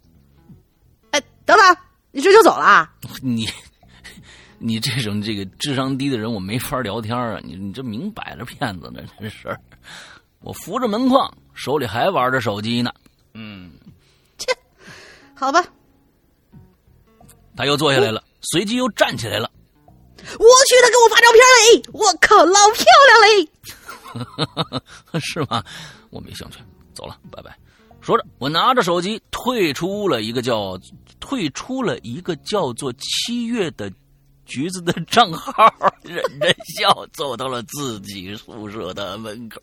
哎，等等，你这就走了？你你这种这个智商低的人，我没法聊天啊！你你这明摆着骗子呢，这事儿。我扶着门框，手里还玩着手机呢。嗯，切，好吧。他又坐下来了，随即又站起来了。我去，他给我发照片嘞！我靠，老漂亮嘞！[LAUGHS] 是吗？我没兴趣，走了，拜拜。说着，我拿着手机退出了一个叫退出了一个叫做七月的。橘子的账号 [LAUGHS] 忍着笑走到了自己宿舍的门口。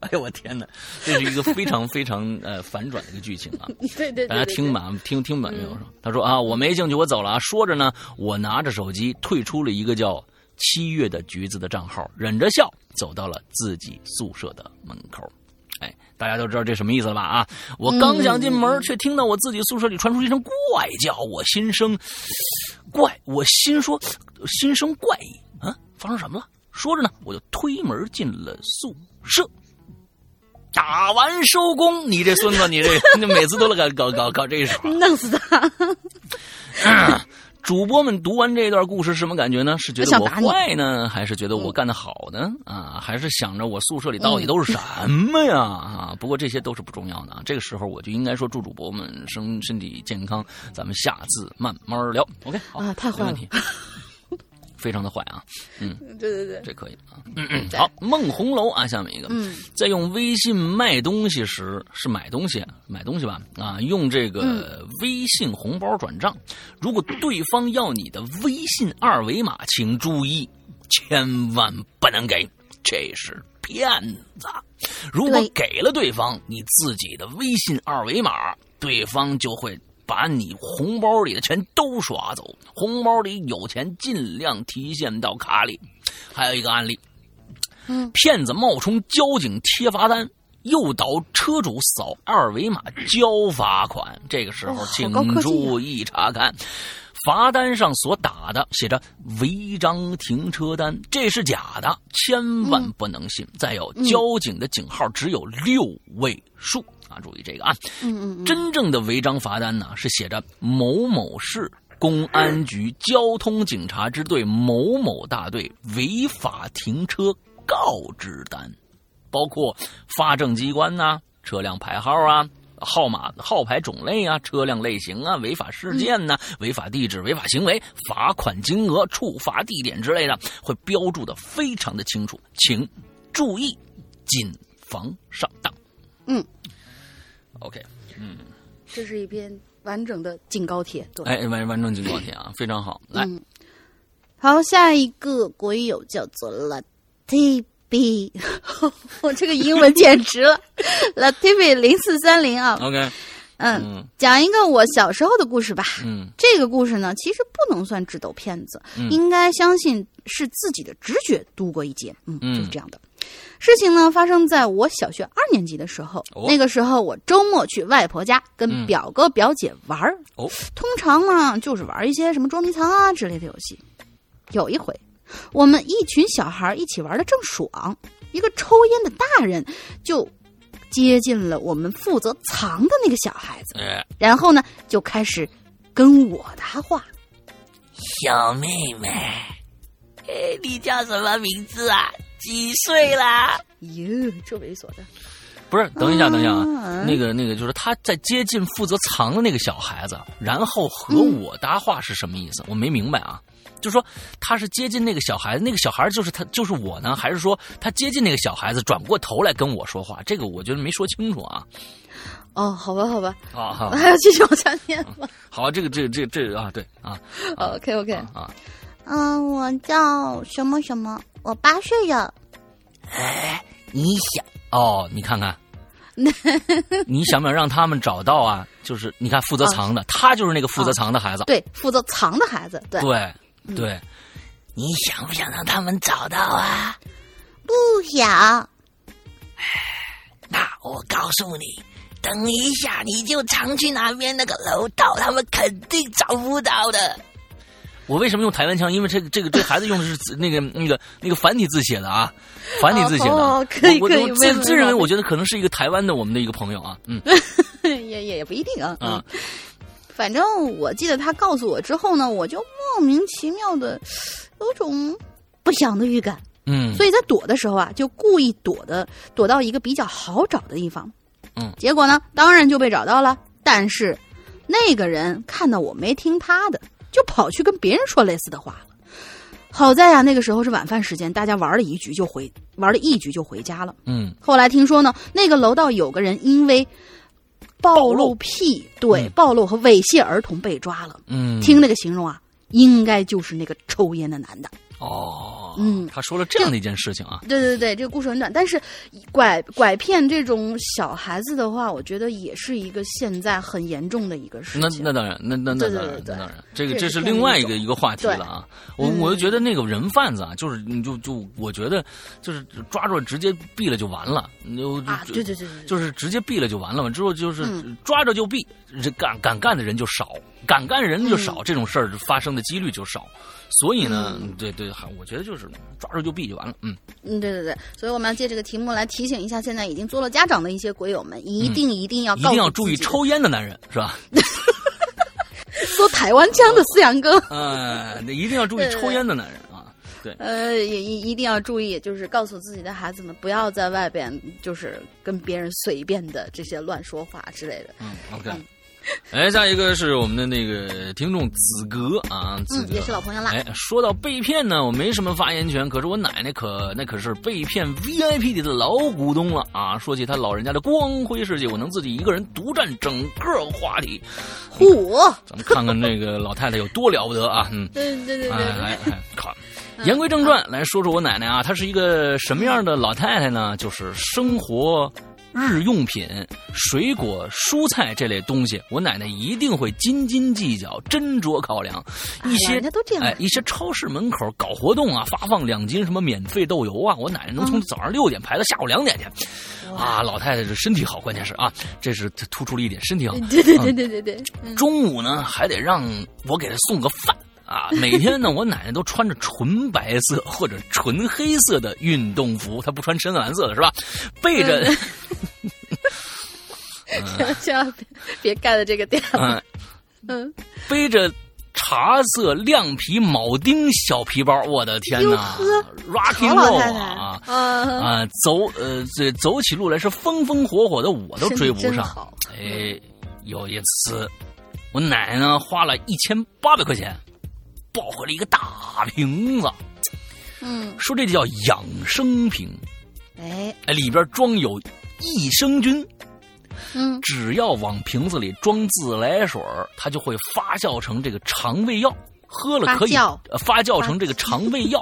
哎呦我天哪，这是一个非常非常呃反转的一个剧情啊！[LAUGHS] 对对，大家听满听听满没有？他说啊，我没兴趣，我走了啊。说着呢，我拿着手机退出了一个叫七月的橘子的账号，忍着笑走到了自己宿舍的门口。哎，大家都知道这什么意思了吧？啊，我刚想进门，却听到我自己宿舍里传出一声怪叫，我心生怪，我心说心生怪异啊，发生什么了？说着呢，我就推门进了宿舍，打完收工。你这孙子，你这你每次都来搞搞搞搞这一手，[LAUGHS] 弄死他。[LAUGHS] [LAUGHS] 主播们读完这段故事什么感觉呢？是觉得我坏呢，还是觉得我干得好呢？啊，还是想着我宿舍里到底都是什么呀？啊，不过这些都是不重要的啊。这个时候我就应该说祝主播们身身体健康。咱们下次慢慢聊。OK，好，啊，太坏了。非常的坏啊。嗯，对对对，这可以啊。嗯嗯好，梦红楼啊，下面一个，嗯，在用微信卖东西时是买东西买东西吧啊，用这个微信红包转账，如果对方要你的微信二维码，请注意，千万不能给，这是骗子。如果给了对方你自己的微信二维码，对方就会把你红包里的钱都刷走。红包里有钱，尽量提现到卡里。还有一个案例，嗯，骗子冒充交警贴罚单，诱导车主扫二维码交罚款。这个时候请注意查看。罚单上所打的写着“违章停车单”，这是假的，千万不能信。再有，嗯交警的警号只有六位数啊，注意这个啊。嗯嗯嗯，真正的违章罚单呢，是写着某某市公安局交通警察支队某某大队违法停车告知单，包括发证机关呐、车辆牌号啊。号码、号牌种类啊，车辆类型啊，违法事件呐、违法地址、违法行为、罚款金额、处罚地点之类的，会标注的非常的清楚，请注意，谨防上当。嗯，OK，嗯。这是一篇完整的警告帖，对，哎，完完整警告帖啊，[LAUGHS] 非常好。来，嗯，好，下一个国友叫做 Latifi，[LAUGHS] 我这个英文简直了，[LAUGHS] Latifi 零四三零啊，OK，嗯，嗯。讲一个我小时候的故事吧。嗯。这个故事呢，其实不能算智斗骗子，嗯。应该相信是自己的直觉度过一劫。嗯，嗯。就是这样的。事情呢发生在我小学二年级的时候，哦那个时候我周末去外婆家跟嗯表哥表姐玩儿，哦通常呢就是玩一些什么捉迷藏啊之类的游戏。有一回，我们一群小孩一起玩的正爽，一个抽烟的大人就接近了我们负责藏的那个小孩子。哎，然后呢，就开始跟我搭话。小妹妹，哎，你叫什么名字啊？几岁啦？哟，这猥琐的，不是，等一下，等一下啊，嗯那个那个，就是他在接近负责藏的那个小孩子，然后和嗯我搭话是什么意思？我没明白啊。就说他是接近那个小孩子，那个小孩就是他，就是我呢，还是说他接近那个小孩子，转过头来跟我说话？这个我觉得没说清楚啊。哦，好吧，好吧，啊，好我，还 [LAUGHS] 要继续往下念吗好，这个这个这个这个啊，对啊？OK OK，啊，嗯，我叫什么什么，我八岁了。哎，你想哦，你看看，[LAUGHS] 你想不想让他们找到啊？就是你看负责藏的，他就是那个负责藏的孩子。对，负责藏的孩子，对，对对，你想不想让他们找到啊？不想。那我告诉你，等一下你就藏去那边那个楼道，他们肯定找不到的。我为什么用台湾腔？因为这个这个这孩子用的是那个那个那个繁体字写的啊，繁体字写的。哦可以我可以我自自认为我觉得可能是一个台湾的我们的一个朋友啊，嗯 [LAUGHS] 也也也不一定啊。啊嗯，[LAUGHS] 反正我记得他告诉我之后呢，我就莫名其妙的有种不祥的预感。嗯所以在躲的时候啊，就故意躲的躲到一个比较好找的地方。嗯结果呢，当然就被找到了。但是那个人看到我没听他的，就跑去跟别人说类似的话了。好在呀、那个时候是晚饭时间，大家玩了一局就回，玩了一局就回家了。嗯后来听说呢，那个楼道有个人因为暴露癖，对、嗯暴露和猥亵儿童被抓了。嗯，听那个形容啊，应该就是那个抽烟的男的。哦，嗯他说了这样的一件事情啊，对对对，这个故事很短，但是拐拐骗这种小孩子的话，我觉得也是一个现在很严重的一个事那情。那当然，那那那当然，当然，这个这这是另外一个一个话题了啊。我嗯我就觉得那个人贩子啊，就是你就就我觉得就是抓住直接毙了就完了，你就对对对就是直接毙了就完了嘛。之后就是嗯抓着就毙，这敢敢干的人就少，敢干的人就少，嗯这种事儿发生的几率就少。所以呢，对对我觉得就是抓住就毙就完了。嗯，嗯，对对对，所以我们要借这个题目来提醒一下现在已经做了家长的一些鬼友们，一定一定要嗯一定要注意抽烟的男人是吧？[LAUGHS] 说台湾腔的思阳哥，[LAUGHS] 呃，一定要注意对对抽烟的男人啊。呃，也一一定要注意，就是告诉自己的孩子们，不要在外边就是跟别人随便的这些乱说话之类的。嗯，OK，嗯哎，下一个是我们的那个听众子格啊，子嗯，格也是老朋友啦。哎，说到被骗呢，我没什么发言权，可是我奶奶可那可是被骗 VIP 里的老股东了啊！说起她老人家的光辉事迹，我能自己一个人独占整个话题。嚯！咱们看看这个老太太有多了不得啊！嗯，[LAUGHS] 对对对哎对哎哎，看。言归正传，来说说我奶奶啊，她是一个什么样的老太太呢？就是生活日用品、水果、蔬菜这类东西，我奶奶一定会斤斤计较、斟酌考量。一些人家都这样哎，一些超市门口搞活动啊，发放两斤什么免费豆油啊，我奶奶能从嗯早上六点排到下午两点去。啊，老太太这身体好，关键是啊，这是突出了一点身体好。[LAUGHS] 对对对对对对，嗯中午呢，还得让我给她送个饭啊。每天呢，我奶奶都穿着纯白色或者纯黑色的运动服，她不穿深蓝色的是吧？背着，[LAUGHS] [LAUGHS] 千万别别盖了这个店了。嗯、嗯，背着茶色亮皮铆钉小皮包，我的天哪，Rocky 好老 Roll 太太啊！啊，啊，走呃，这走起路来是风风火火的，我都追不上。哎，有一次，我奶奶呢花了一千八百块钱，抱回了一个大瓶子，嗯，说这叫养生瓶，哎，哎，里边装有益生菌，嗯，只要往瓶子里装自来水儿它就会发酵成这个肠胃药，喝了可以发酵呃发酵成这个肠胃药，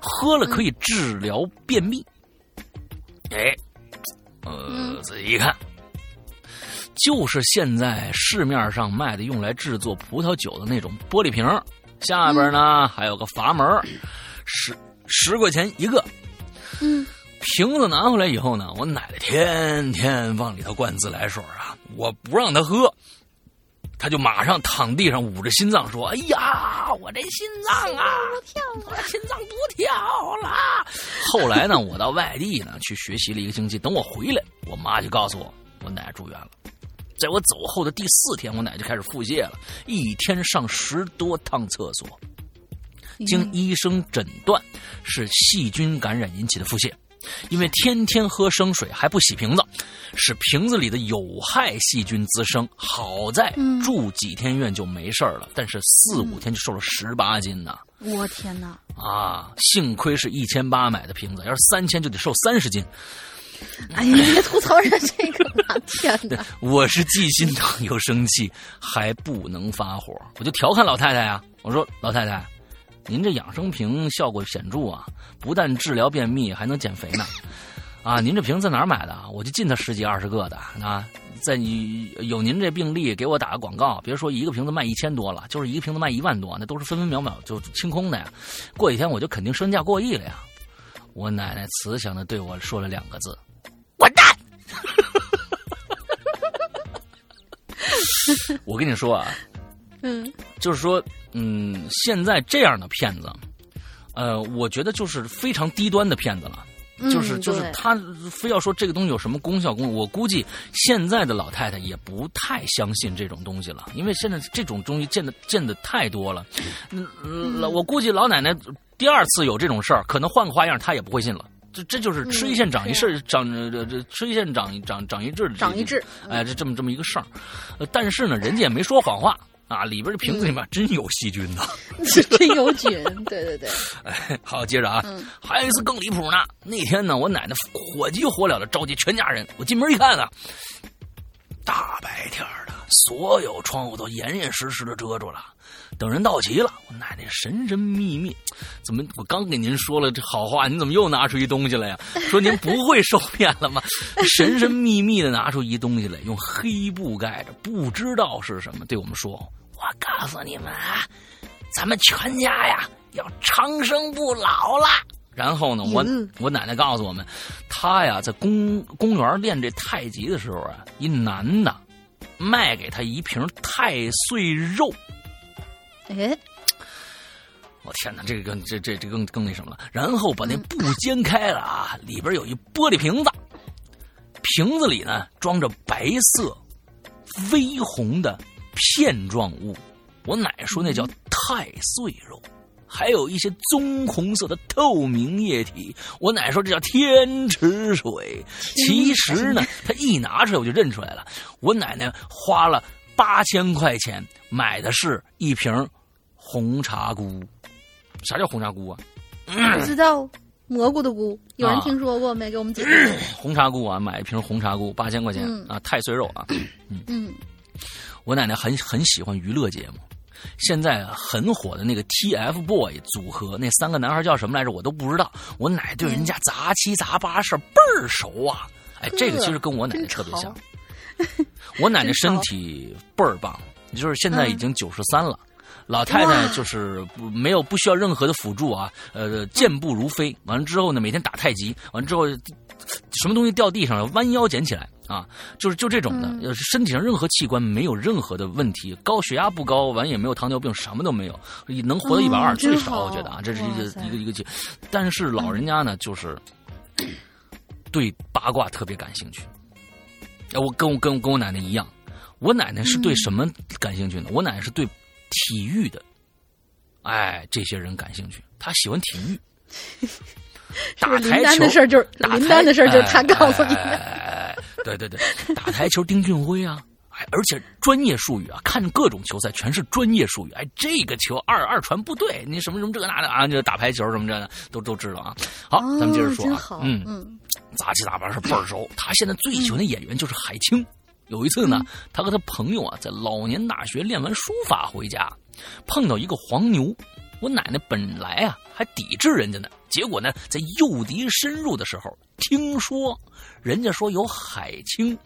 喝了可以治疗便秘。哎，呃，嗯。仔细一看，就是现在市面上卖的用来制作葡萄酒的那种玻璃瓶儿，下边呢、还有个阀门，十十块钱一个。嗯，瓶子拿回来以后呢，我奶奶天天往里头灌自来水啊，我不让她喝，她就马上躺地上捂着心脏说：“哎呀，我这心脏啊，我心脏不跳了。”后来呢，我到外地呢去学习了一个星期，等我回来，我妈就告诉我，我奶奶住院了。在我走后的第四天，我奶奶就开始腹泻了，一天上十多趟厕所。经医生诊断是细菌感染引起的腹泻，因为天天喝生水还不洗瓶子，使瓶子里的有害细菌滋生。好在嗯住几天院就没事儿了，但是四五天就瘦了十八斤呢。我天哪！啊，幸亏是一千八买的瓶子，要是三千就得瘦三十斤。[LAUGHS] 哎呀，别吐槽人这个！天哪！我是既心疼又生气，还不能发火，我就调侃老太太呀、我说老太太，您这养生瓶效果显著啊，不但治疗便秘，还能减肥呢。啊，您这瓶在哪儿买的？我就进它十几二十个的啊，在你有您这病例，给我打个广告，别说一个瓶子卖一千多了，就是一个瓶子卖一万多，那都是分分秒秒就清空的呀。过几天我就肯定身价过亿了呀。我奶奶慈祥的对我说了两个字：滚蛋！[LAUGHS] 我跟你说啊，嗯就是说，嗯，现在这样的骗子，呃，我觉得就是非常低端的骗子了。嗯就是就是他非要说这个东西有什么功效功，我估计现在的老太太也不太相信这种东西了，因为现在这种东西见的见的太多了。嗯，我估计老奶奶第二次有这种事儿，可能换个花样，她也不会信了。这这就是吃一堑长一智，长这这吃一堑长长长一智，长一智哎，这这么这么一个事儿。呃，但是呢，人家也没说谎话啊，里边这瓶子里面真有细菌呢。[LAUGHS] [LAUGHS] 真有菌，对对对，哎，好，接着啊，嗯还有一次更离谱呢。那天呢，我奶奶火急火燎的召集全家人，我进门一看啊，大白天的，所有窗户都严严实实的遮住了。等人到齐了，我奶奶神神秘秘，怎么我刚给您说了这好话，您怎么又拿出一东西来呀？说您不会受骗了吗？神神秘秘的拿出一东西来，用黑布盖着，不知道是什么，对我们说：“我告诉你们啊，咱们全家呀要长生不老了！然后呢，我嗯我奶奶告诉我们，她呀在公公园练这太极的时候啊，一男的卖给她一瓶太岁肉。哎，我天哪，这个更这这这更更那什么了。然后把那布掀开了啊，里边有一玻璃瓶子，瓶子里呢装着白色、微红的片状物。我奶奶说那叫太岁肉。还有一些棕红色的透明液体，我奶奶说这叫天池水。其实呢，她一拿出来我就认出来了，我奶奶花了八千块钱买的是一瓶红茶菇。啥叫红茶菇啊？不知道蘑菇的菇，有人啊听说过没？给我们解释。[COUGHS] 红茶菇啊，买一瓶红茶菇八千块钱、嗯啊，太岁肉啊。嗯，我奶奶很很喜欢娱乐节目，现在很火的那个 TFBOY 组合，那三个男孩叫什么来着？我都不知道。我奶对人家杂七杂八事儿倍儿熟啊！哎，这个其实跟我奶奶特别像。我奶奶身体倍儿棒，就是现在已经九十三了。老太太就是不没有不需要任何的辅助啊，呃，健步如飞。完了之后呢，每天打太极，完了之后什么东西掉地上了，弯腰捡起来啊，就是就这种的，身体上任何器官没有任何的问题，高血压不高，完也没有糖尿病，什么都没有，能活到一百二哦最少，我觉得啊，这是一个一个一个气。但是老人家呢，就是对八卦特别感兴趣。哎，我跟我跟跟我奶奶一样，我奶奶是对什么感兴趣呢？我奶奶是对体育的，哎，这些人感兴趣，他喜欢体育。[LAUGHS] 打台球的事儿就是打台林丹的事儿就是他哎告诉你对对对，打台球丁俊晖啊，哎，而且专业术语啊，看各种球赛全是专业术语。哎，这个球二二传不对，你什么什么这个那的啊，就打排球什么这的都都知道啊。好，咱们接着说啊嗯杂七杂八是倍儿熟。他现在最喜欢的演员就是海清。有一次呢，他和他朋友啊在老年大学练完书法回家，碰到一个黄牛。我奶奶本来啊还抵制人家呢，结果呢在诱敌深入的时候，听说人家说有海清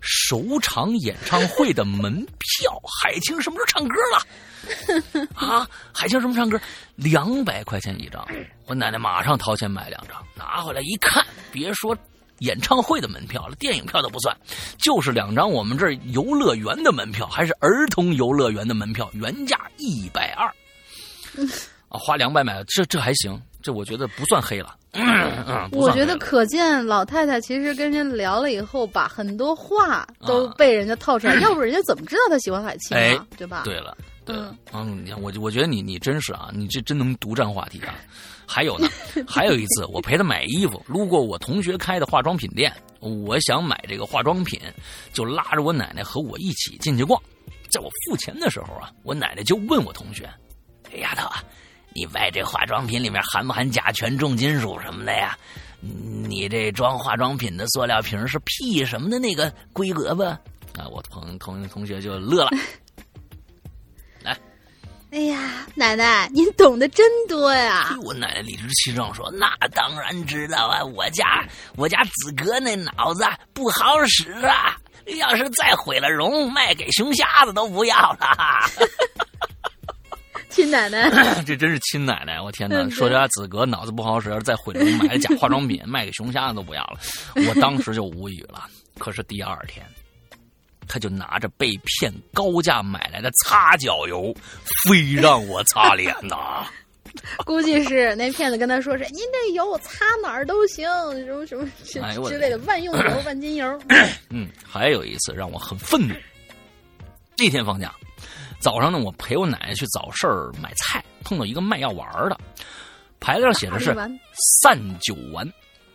首场演唱会的门票，海清什么时候唱歌了？[LAUGHS] 啊，海清什么唱歌？两百块钱一张，我奶奶马上掏钱买两张，拿回来一看，别说演唱会的门票了，电影票都不算，就是两张我们这儿游乐园的门票，还是儿童游乐园的门票，原价一百二，啊，花两百买的，这这还行，这我觉得不算黑了。嗯嗯，我觉得可见老太太其实跟人聊了以后，把很多话都啊被人家套出来，要不人家怎么知道她喜欢海清哎啊？对吧？对了，对，嗯，你看我我觉得你你真是啊，你这真能独占话题啊。还有呢，还有一次我陪他买衣服，路过我同学开的化妆品店，我想买这个化妆品，就拉着我奶奶和我一起进去逛。在我付钱的时候啊，我奶奶就问我同学：“这丫头啊，你买这化妆品里面含不含甲醛、重金属什么的呀？你这装化妆品的塑料瓶是 P 什么的那个规格吧？啊，我同同同学就乐了。哎呀，奶奶，您懂得真多呀！我奶奶理直气壮说：“那当然知道啊，我家我家子哥那脑子不好使啊，要是再毁了容，卖给熊瞎子都不要了。[LAUGHS] [LAUGHS] 亲奶奶，这真是亲奶奶！我天哪，嗯说家子哥脑子不好使，要是再毁了容，买了假化妆品卖给熊瞎子都不要了。我当时就无语了。可是第二天，他就拿着被骗高价买来的擦脚油，非让我擦脸呐。[LAUGHS] 估计是那骗子跟他说是您这油擦哪儿都行，什么什么之之类的万用油、[CLEARS THROAT] 万金油。[COUGHS] 嗯，还有一次让我很愤怒。那天放假，早上呢，我陪我奶奶去早市儿买菜，碰到一个卖药丸的，牌子上写的是散酒丸，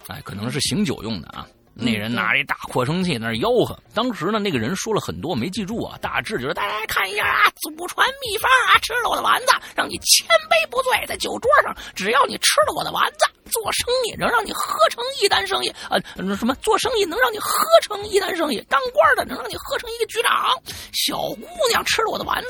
哎，可能是醒酒用的啊。那人拿着一大扩声器在那儿吆喝。当时呢，那个人说了很多，没记住啊。大致就是大家看一下啊，祖传秘方啊，吃了我的丸子，让你千杯不醉。在酒桌上，只要你吃了我的丸子，做生意能让你喝成一单生意啊、呃，什么做生意能让你喝成一单生意，当官的能让你喝成一个局长。小姑娘吃了我的丸子，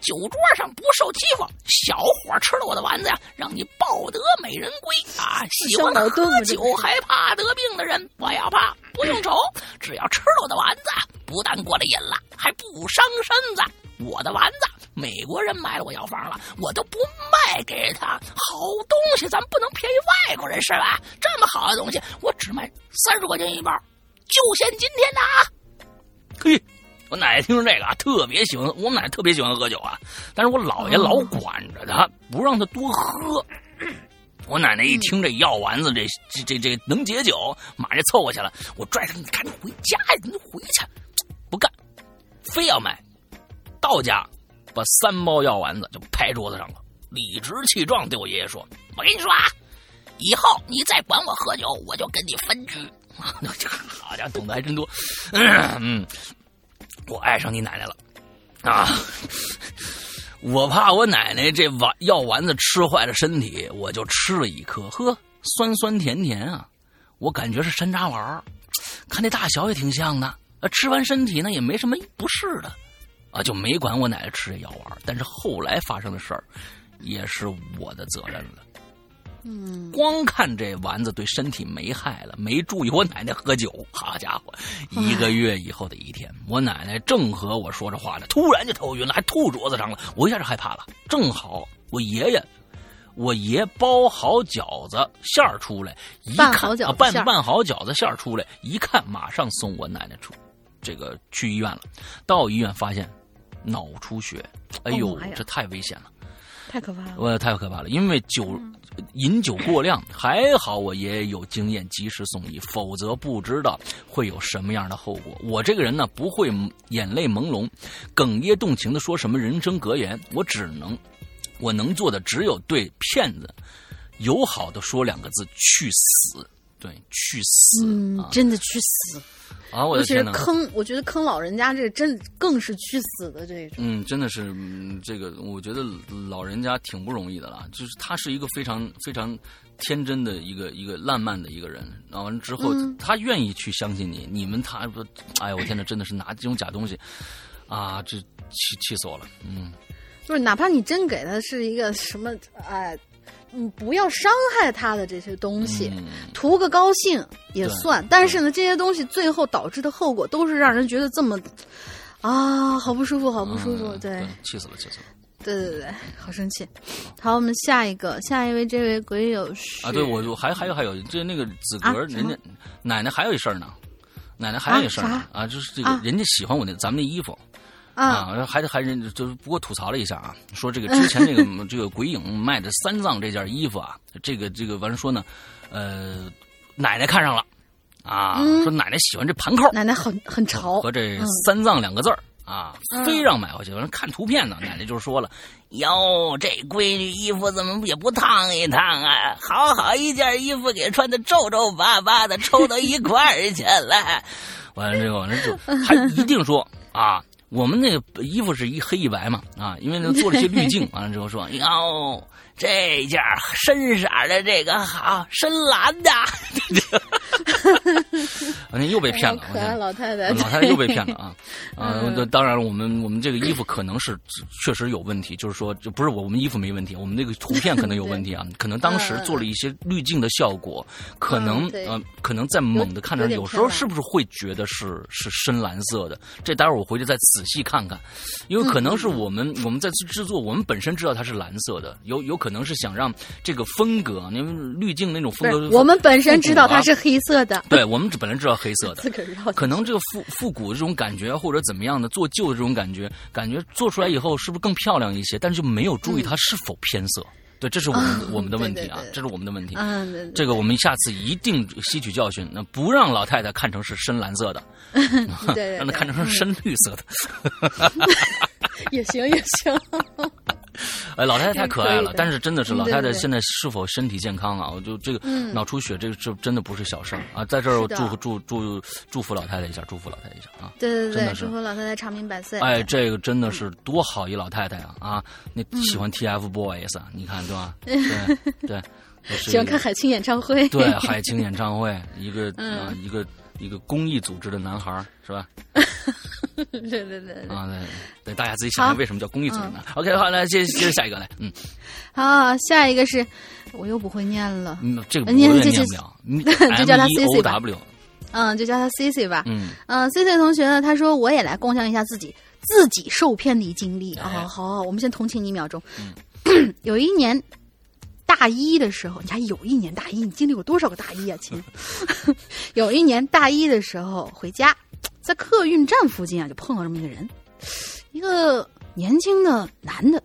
酒桌上不受欺负；小伙吃了我的丸子呀，让你抱得美人归啊！喜欢喝酒还怕得病的人，不要怕，不用愁，只要吃了我的丸子，不但过了瘾了，还不伤身子。我的丸子，美国人买了我药方了，我都不卖给他。好东西，咱不能便宜外国人是吧？这么好的东西，我只卖三十块钱一包，就限今天的啊！嘿，我奶奶听说这个啊，特别喜欢，我奶奶特别喜欢喝酒啊，但是我姥爷老管着她，不让她多喝。我奶奶一听这药丸子这这这这能解酒，马上就凑过去了。我拽她，你赶紧回家呀，你回去，不干，非要买。到家，把三包药丸子就拍桌子上了，理直气壮对我爷爷说：“我跟你说啊，以后你再管我喝酒，我就跟你分居。[LAUGHS] 好家伙，懂得还真多。[COUGHS] 嗯，我爱上你奶奶了。啊，我怕我奶奶这丸药丸子吃坏了身体，我就吃了一颗，呵，酸酸甜甜啊，我感觉是山楂丸儿看那大小也挺像的，啊，吃完身体呢也没什么不适的，啊，就没管我奶奶吃这药丸但是后来发生的事儿，也是我的责任了。嗯，光看这丸子对身体没害了，没注意我奶奶喝酒，好家伙！一个月以后的一天，我奶奶正和我说着话呢，突然就头晕了，还吐桌子上了。我一下就害怕了。正好我爷爷，我爷包好饺子馅儿出来，一拌看好饺子啊拌拌好饺子馅儿出来，一看马上送我奶奶出这个去医院了。到医院发现脑出血，哎呦，这太危险了。太可怕了。我太可怕了，因为酒饮酒过量，还好我爷爷有经验，及时送医，否则不知道会有什么样的后果。我这个人呢，不会眼泪朦胧、哽咽动情的说什么人生格言，我只能，我能做的只有对骗子友好的说两个字：去死。对，去死、嗯啊，！真的去死！啊！我尤其是的天哪！坑，我觉得坑老人家这真更是去死的这种。嗯，真的是，嗯，这个我觉得老人家挺不容易的了。就是他是一个非常非常天真的一个一个浪漫的一个人，然后完之后，嗯他愿意去相信你，你们他不，哎呀，我天呐，真的是拿这种假东西，啊，这气气死我了。嗯，就是哪怕你真给他是一个什么，哎，嗯，不要伤害他的这些东西，嗯图个高兴也算。但是呢，这些东西最后导致的后果都是让人觉得这么啊，好不舒服，好不舒服。嗯对，气死了，气死了。对对对，好生气。好，我们下一个，下一位这位鬼友是啊，对我我还还有还有，这那个子格，人家奶奶还有一事儿呢，奶奶还有一事儿呢啊啊，就是这个啊人家喜欢我那咱们那衣服。啊，啊，还还人就是不过吐槽了一下啊，说这个之前这个 [LAUGHS] 这个鬼影卖的三藏这件衣服啊，这个这个完了说呢，呃，奶奶看上了啊，嗯说奶奶喜欢这盘扣奶奶很很潮和，这嗯三藏两个字儿啊，嗯非让买回去。完了看图片呢，奶奶就说了，哟，这闺女衣服怎么也不烫一烫啊？好好一件衣服给穿的皱皱巴巴的，抽到一块儿去了。[LAUGHS] 完了之后完了之后还一定说啊。我们那个衣服是一黑一白嘛，啊，因为呢做了一些滤镜，[LAUGHS] 完了之后说，哟，这件深色的这个好，深蓝的。[LAUGHS] 完了又被骗了，[LAUGHS] 可爱老太太，老太太又被骗了啊！[LAUGHS] 啊，嗯。当然，我们我们这个衣服可能是确实有问题，就是说，就不是我们衣服没问题，我们那个图片可能有问题啊，可能当时做了一些滤镜的效果，可能嗯呃，可能在猛的看着，有时候是不是会觉得是是深蓝色的？这待会儿我回去再仔细看看，因为可能是我们我们在制作，我们本身知道它是蓝色的，有有可能是想让这个风格，因为滤镜那种风格，我们本身知道它是黑色的，[LAUGHS] 对我们本来知道黑色 [LAUGHS] 的，可能这个复复古的这种感觉，或者怎么样的做旧的这种感觉，感觉做出来以后是不是更漂亮一些？但是就没有注意它是否偏色。对，这是我们、啊我们的问题啊对对，对这是我们的问题。嗯，对对这个我们下次一定吸取教训，那不让老太太看成是深蓝色的，[LAUGHS] 让她看成是深绿色的。也 [LAUGHS] 行也行。[LAUGHS] 哎，老太太太可爱了，但是真的是嗯老太太现在是否身体健康啊？我就这个嗯脑出血，这个这真的不是小事儿啊！在这儿我祝福祝祝祝福老太太一下，祝福老太太一下啊！对对对，祝福老太太长命百岁。哎，这个真的是多好一老太太啊！啊，那嗯喜欢 TFBOYS 啊，你看对吧？对 [LAUGHS] 对，喜欢看海清演唱会。对海清演唱会，一个嗯啊一个一个公益组织的男孩儿是吧？[LAUGHS] 对对对对。啊，对对，大家自己想想为什么叫公益组织呢？OK，好，来接接着下一个来，嗯好，下一个是我又不会念了，嗯，这个我你有点这念不了 [LAUGHS] 就叫他 E O 吧 W，嗯，就叫他 C C 吧。嗯嗯，C C 同学呢，他说我也来共享一下自己自己受骗的经历哎啊、好好，我们先同情你一秒钟。[CLEARS THROAT] 有一年大一的时候，你还有一年大一，你经历过多少个大一啊，亲？[LAUGHS] 有一年大一的时候回家，在客运站附近啊，就碰到这么一个人，一个年轻的男的。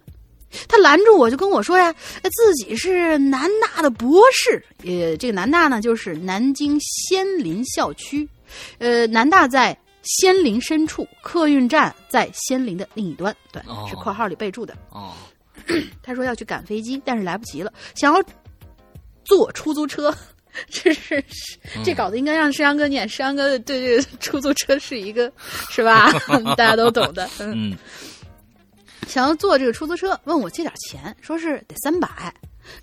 他拦住我，就跟我说呀，自己是南大的博士。呃，这个南大呢，就是南京仙林校区。呃，南大在仙林深处，客运站在仙林的另一端。对，哦是括号里备注的。哦 [CLEARS THROAT] 他说要去赶飞机，但是来不及了，想要坐出租车。[LAUGHS] 这是是这稿子应该让山羊哥念，山羊哥对这个出租车是一个是吧？[LAUGHS] 大家都懂的。嗯，嗯想要坐这个出租车，问我借点钱，说是得三百，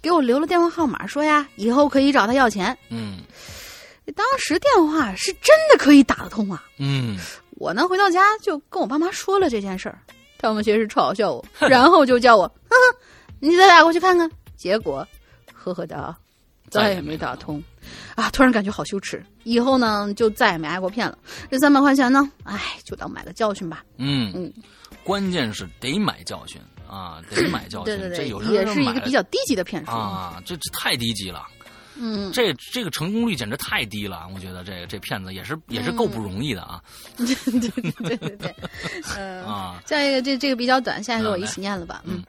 给我留了电话号码，说呀以后可以找他要钱。嗯当时电话是真的可以打得通啊！嗯，我呢回到家就跟我爸妈说了这件事儿，他们先是嘲笑我，[LAUGHS] 然后就叫我，哈哈，你再打过去看看。结果，呵呵哒，再也没打通。啊，突然感觉好羞耻，以后呢就再也没挨过骗了。这三百块钱呢，哎，就当买个教训吧。嗯嗯，关键是得买教训啊，得买教训。对对对，这有时候也是一个比较低级的骗术。啊，这这太低级了。嗯，这这个成功率简直太低了，我觉得这个这骗子也是也是够不容易的啊对对对对对，嗯、[LAUGHS] 啊下一个这这个比较短，下一个我一起念了吧。嗯嗯，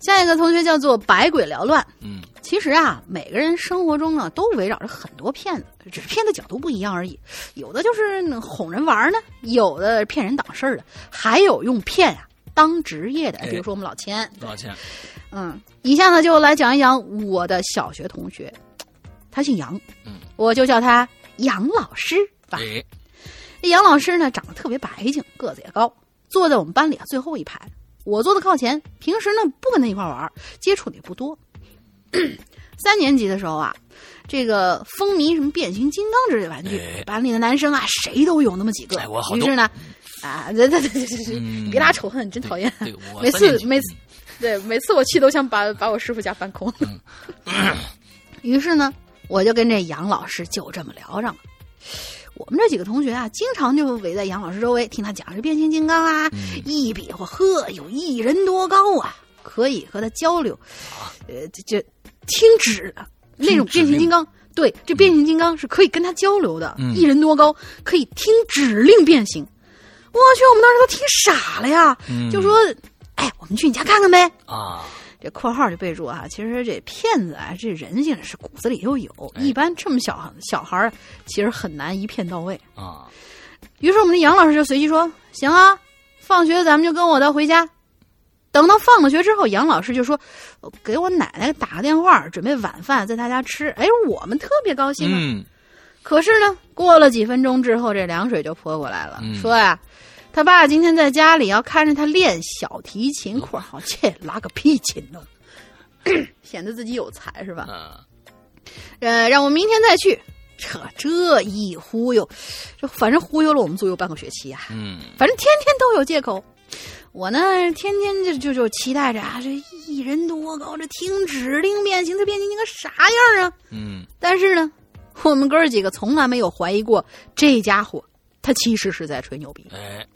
下一个同学叫做百鬼缭乱。嗯其实啊，每个人生活中呢都围绕着很多骗子，只是骗的角度不一样而已。有的就是哄人玩呢，有的骗人挡事儿的，还有用骗啊当职业的，哎比如说我们老千。多少钱？嗯，以下呢就来讲一讲我的小学同学，他姓杨，嗯，我就叫他杨老师吧。哎，这杨老师呢，长得特别白净，个子也高，坐在我们班里啊最后一排。我坐的靠前，平时呢不跟他一块玩，接触的也不多。[CLEARS THROAT] 三年级的时候啊，这个风靡什么变形金刚之类的玩具，哎班里的男生啊谁都有那么几个。哎我好于是呢，啊，对对对对对对，嗯你别拉仇恨，真讨厌。每次每次对，每次我气都想把把我师傅家搬空。于是呢，我就跟这杨老师就这么聊上了。我们这几个同学啊，经常就围在杨老师周围听他讲这变形金刚啊，嗯一比划，呵，有一人多高啊，可以和他交流。呃，这这听指的那种变形金刚，对，这变形金刚是可以跟他交流的，嗯一人多高，可以听指令变形。我去，我们当时都听傻了呀，嗯就说：“哎，我们去你家看看呗。”啊，这括号就备注啊，其实这骗子啊，这人性是骨子里就有，哎一般这么小小孩儿，其实很难一骗到位。啊，于是我们的杨老师就随即说：“行啊，放学咱们就跟我的回家。”等到放了学之后，杨老师就说：“呃给我奶奶打个电话，准备晚饭在她家吃。”哎，我们特别高兴啊。嗯可是呢，过了几分钟之后，这凉水就泼过来了，嗯说呀，他爸今天在家里要看着他练小提琴（括号切拉个屁琴呢），[CLEARS THROAT] 显得自己有才是吧？啊，呃，让我明天再去。扯这一忽悠，这反正忽悠了我们足有半个学期啊、嗯反正天天都有借口。我呢，天天就就就期待着啊，这一人多高，这听指令变形，这变形金刚啥样啊？嗯但是呢，我们哥儿几个从来没有怀疑过这家伙，他其实是在吹牛逼。哎，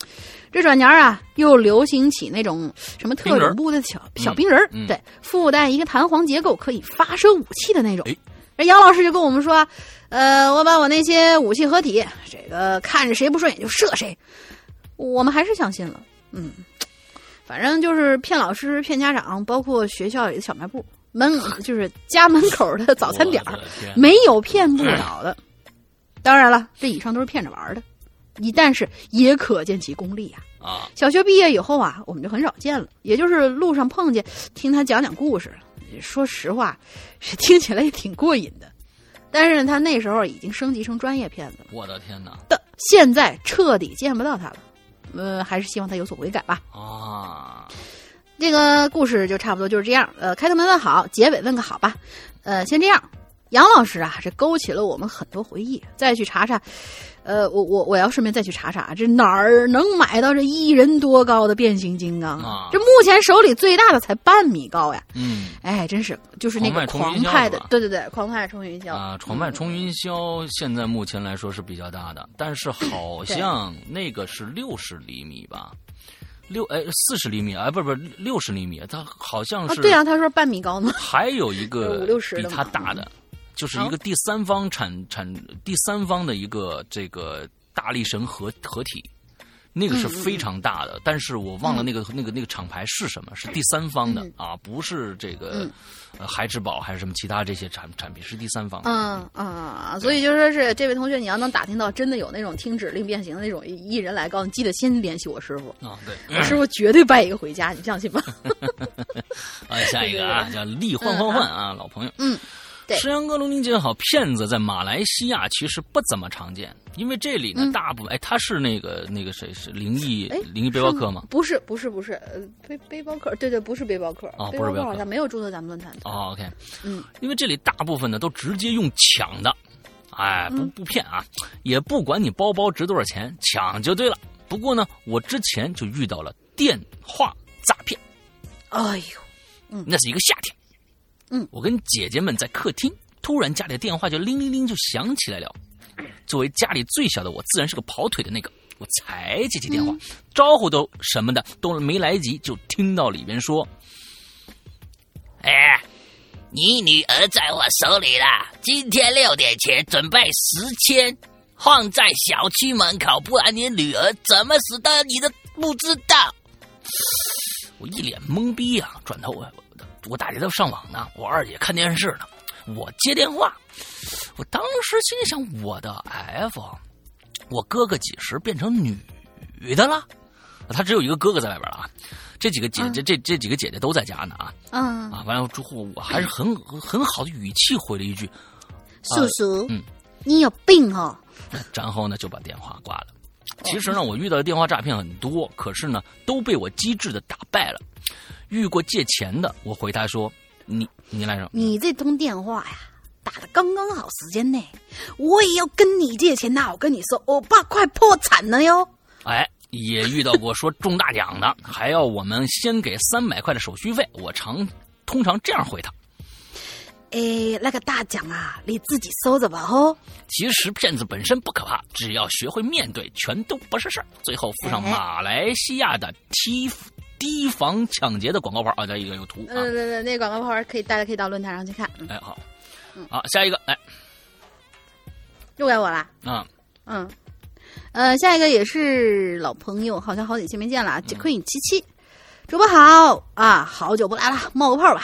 这转年啊，又流行起那种什么特种部的小小冰人儿，嗯对，附带一个弹簧结构，可以发射武器的那种哎。这杨老师就跟我们说，呃，我把我那些武器合体，这个看着谁不顺眼就射谁。我们还是相信了，嗯，反正就是骗老师、骗家长，包括学校里的小卖部门，就是家门口的早餐点没有骗不了的。当然了，这以上都是骗着玩的，一但是也可见其功力呀、啊，小学毕业以后啊，我们就很少见了，也就是路上碰见，听他讲讲故事。说实话，是听起来也挺过瘾的。但是他那时候已经升级成专业骗子了，我的天哪的现在彻底见不到他了。呃，还是希望他有所悔改吧。啊，这个故事就差不多就是这样。呃，开头没问好，结尾问个好吧。呃，先这样。杨老师啊，这勾起了我们很多回忆。再去查查，呃，我我我要顺便再去查查，这哪儿能买到这一人多高的变形金刚啊这目前手里最大的才半米高呀！嗯哎，真是就是那个狂派的对对对，狂派冲云霄啊，狂派冲云霄现在目前来说是比较大的，但是好像那个是六十厘米吧。六哎，四十厘米啊，不是不是六十厘米，它好像啊，是对啊，他说半米高呢。还有一个比的嘛它大的，就是一个第三方产产第三方的一个这个大力神合合体，那个是非常大的，但是我忘了那个那个那个厂牌是什么，是第三方的啊，不是这个嗯。呃孩之宝还是什么其他这些产产品，是第三方的。嗯嗯，所以就说是这位同学，你要能打听到真的有那种听指令变形的那种一人来告，你记得先联系我师傅，啊，对，我师傅绝对拜一个回家，你相信吗？[LAUGHS] 哎，下一个啊，[LAUGHS] 叫力换换换啊，老朋友。嗯，对。石阳哥、龙宁姐好，骗子在马来西亚其实不怎么常见，因为这里呢，嗯。大部分哎，他是那个那个谁是灵异哎灵异背包客吗？不是，不是，不是，呃，背背包客，对对，不是背包客，背包客好哦不是背包客。像没有注册咱们论坛。的。哦，OK，嗯，因为这里大部分呢都直接用抢的，哎，不嗯。不骗啊，也不管你包包值多少钱，抢就对了。不过呢，我之前就遇到了电话诈骗，哎呦，那是一个夏天，嗯，我跟姐姐们在客厅，突然家里的电话就铃铃铃就响起来了。作为家里最小的我，自然是个跑腿的那个，我才接起电话，招呼都什么的都没来及，就听到里边说哎，你女儿在我手里啦，今天六点前准备十千，放在小区门口，不然你女儿怎么死的，你都不知道。我一脸懵逼啊！转头我我大姐在上网呢，我二姐看电视呢，我接电话。我当时心里想，我的 F，我哥哥几时变成女的了？他只有一个哥哥在外边了啊，这几个姐姐、这这几个姐姐都在家呢啊嗯，啊！完了之后，我还是很很好的语气回了一句，叔叔，嗯你有病哦！然后呢就把电话挂了。其实呢，我遇到的电话诈骗很多，可是呢都被我机智的打败了。遇过借钱的，我回他说：“你你来着。你这通电话呀，打的刚刚好时间内，我也要跟你借钱呐！我跟你说，我爸快破产了哟！”哎，也遇到过说中大奖的，还要我们先给三百块的手续费。我常通常这样回他。哎，那个大奖啊，你自己收着吧哦。其实骗子本身不可怕，只要学会面对，全都不是事儿。最后附上哎马来西亚的提提防抢劫的广告牌啊，这一个有图啊。呃，那那广告牌可以，大家可以到论坛上去看。嗯哎，好，好，下一个，来，又该我了。嗯，嗯，呃，下一个也是老朋友，好像好几期没见了啊。嗯 Queen 七七，主播好啊，好久不来了，冒个泡吧。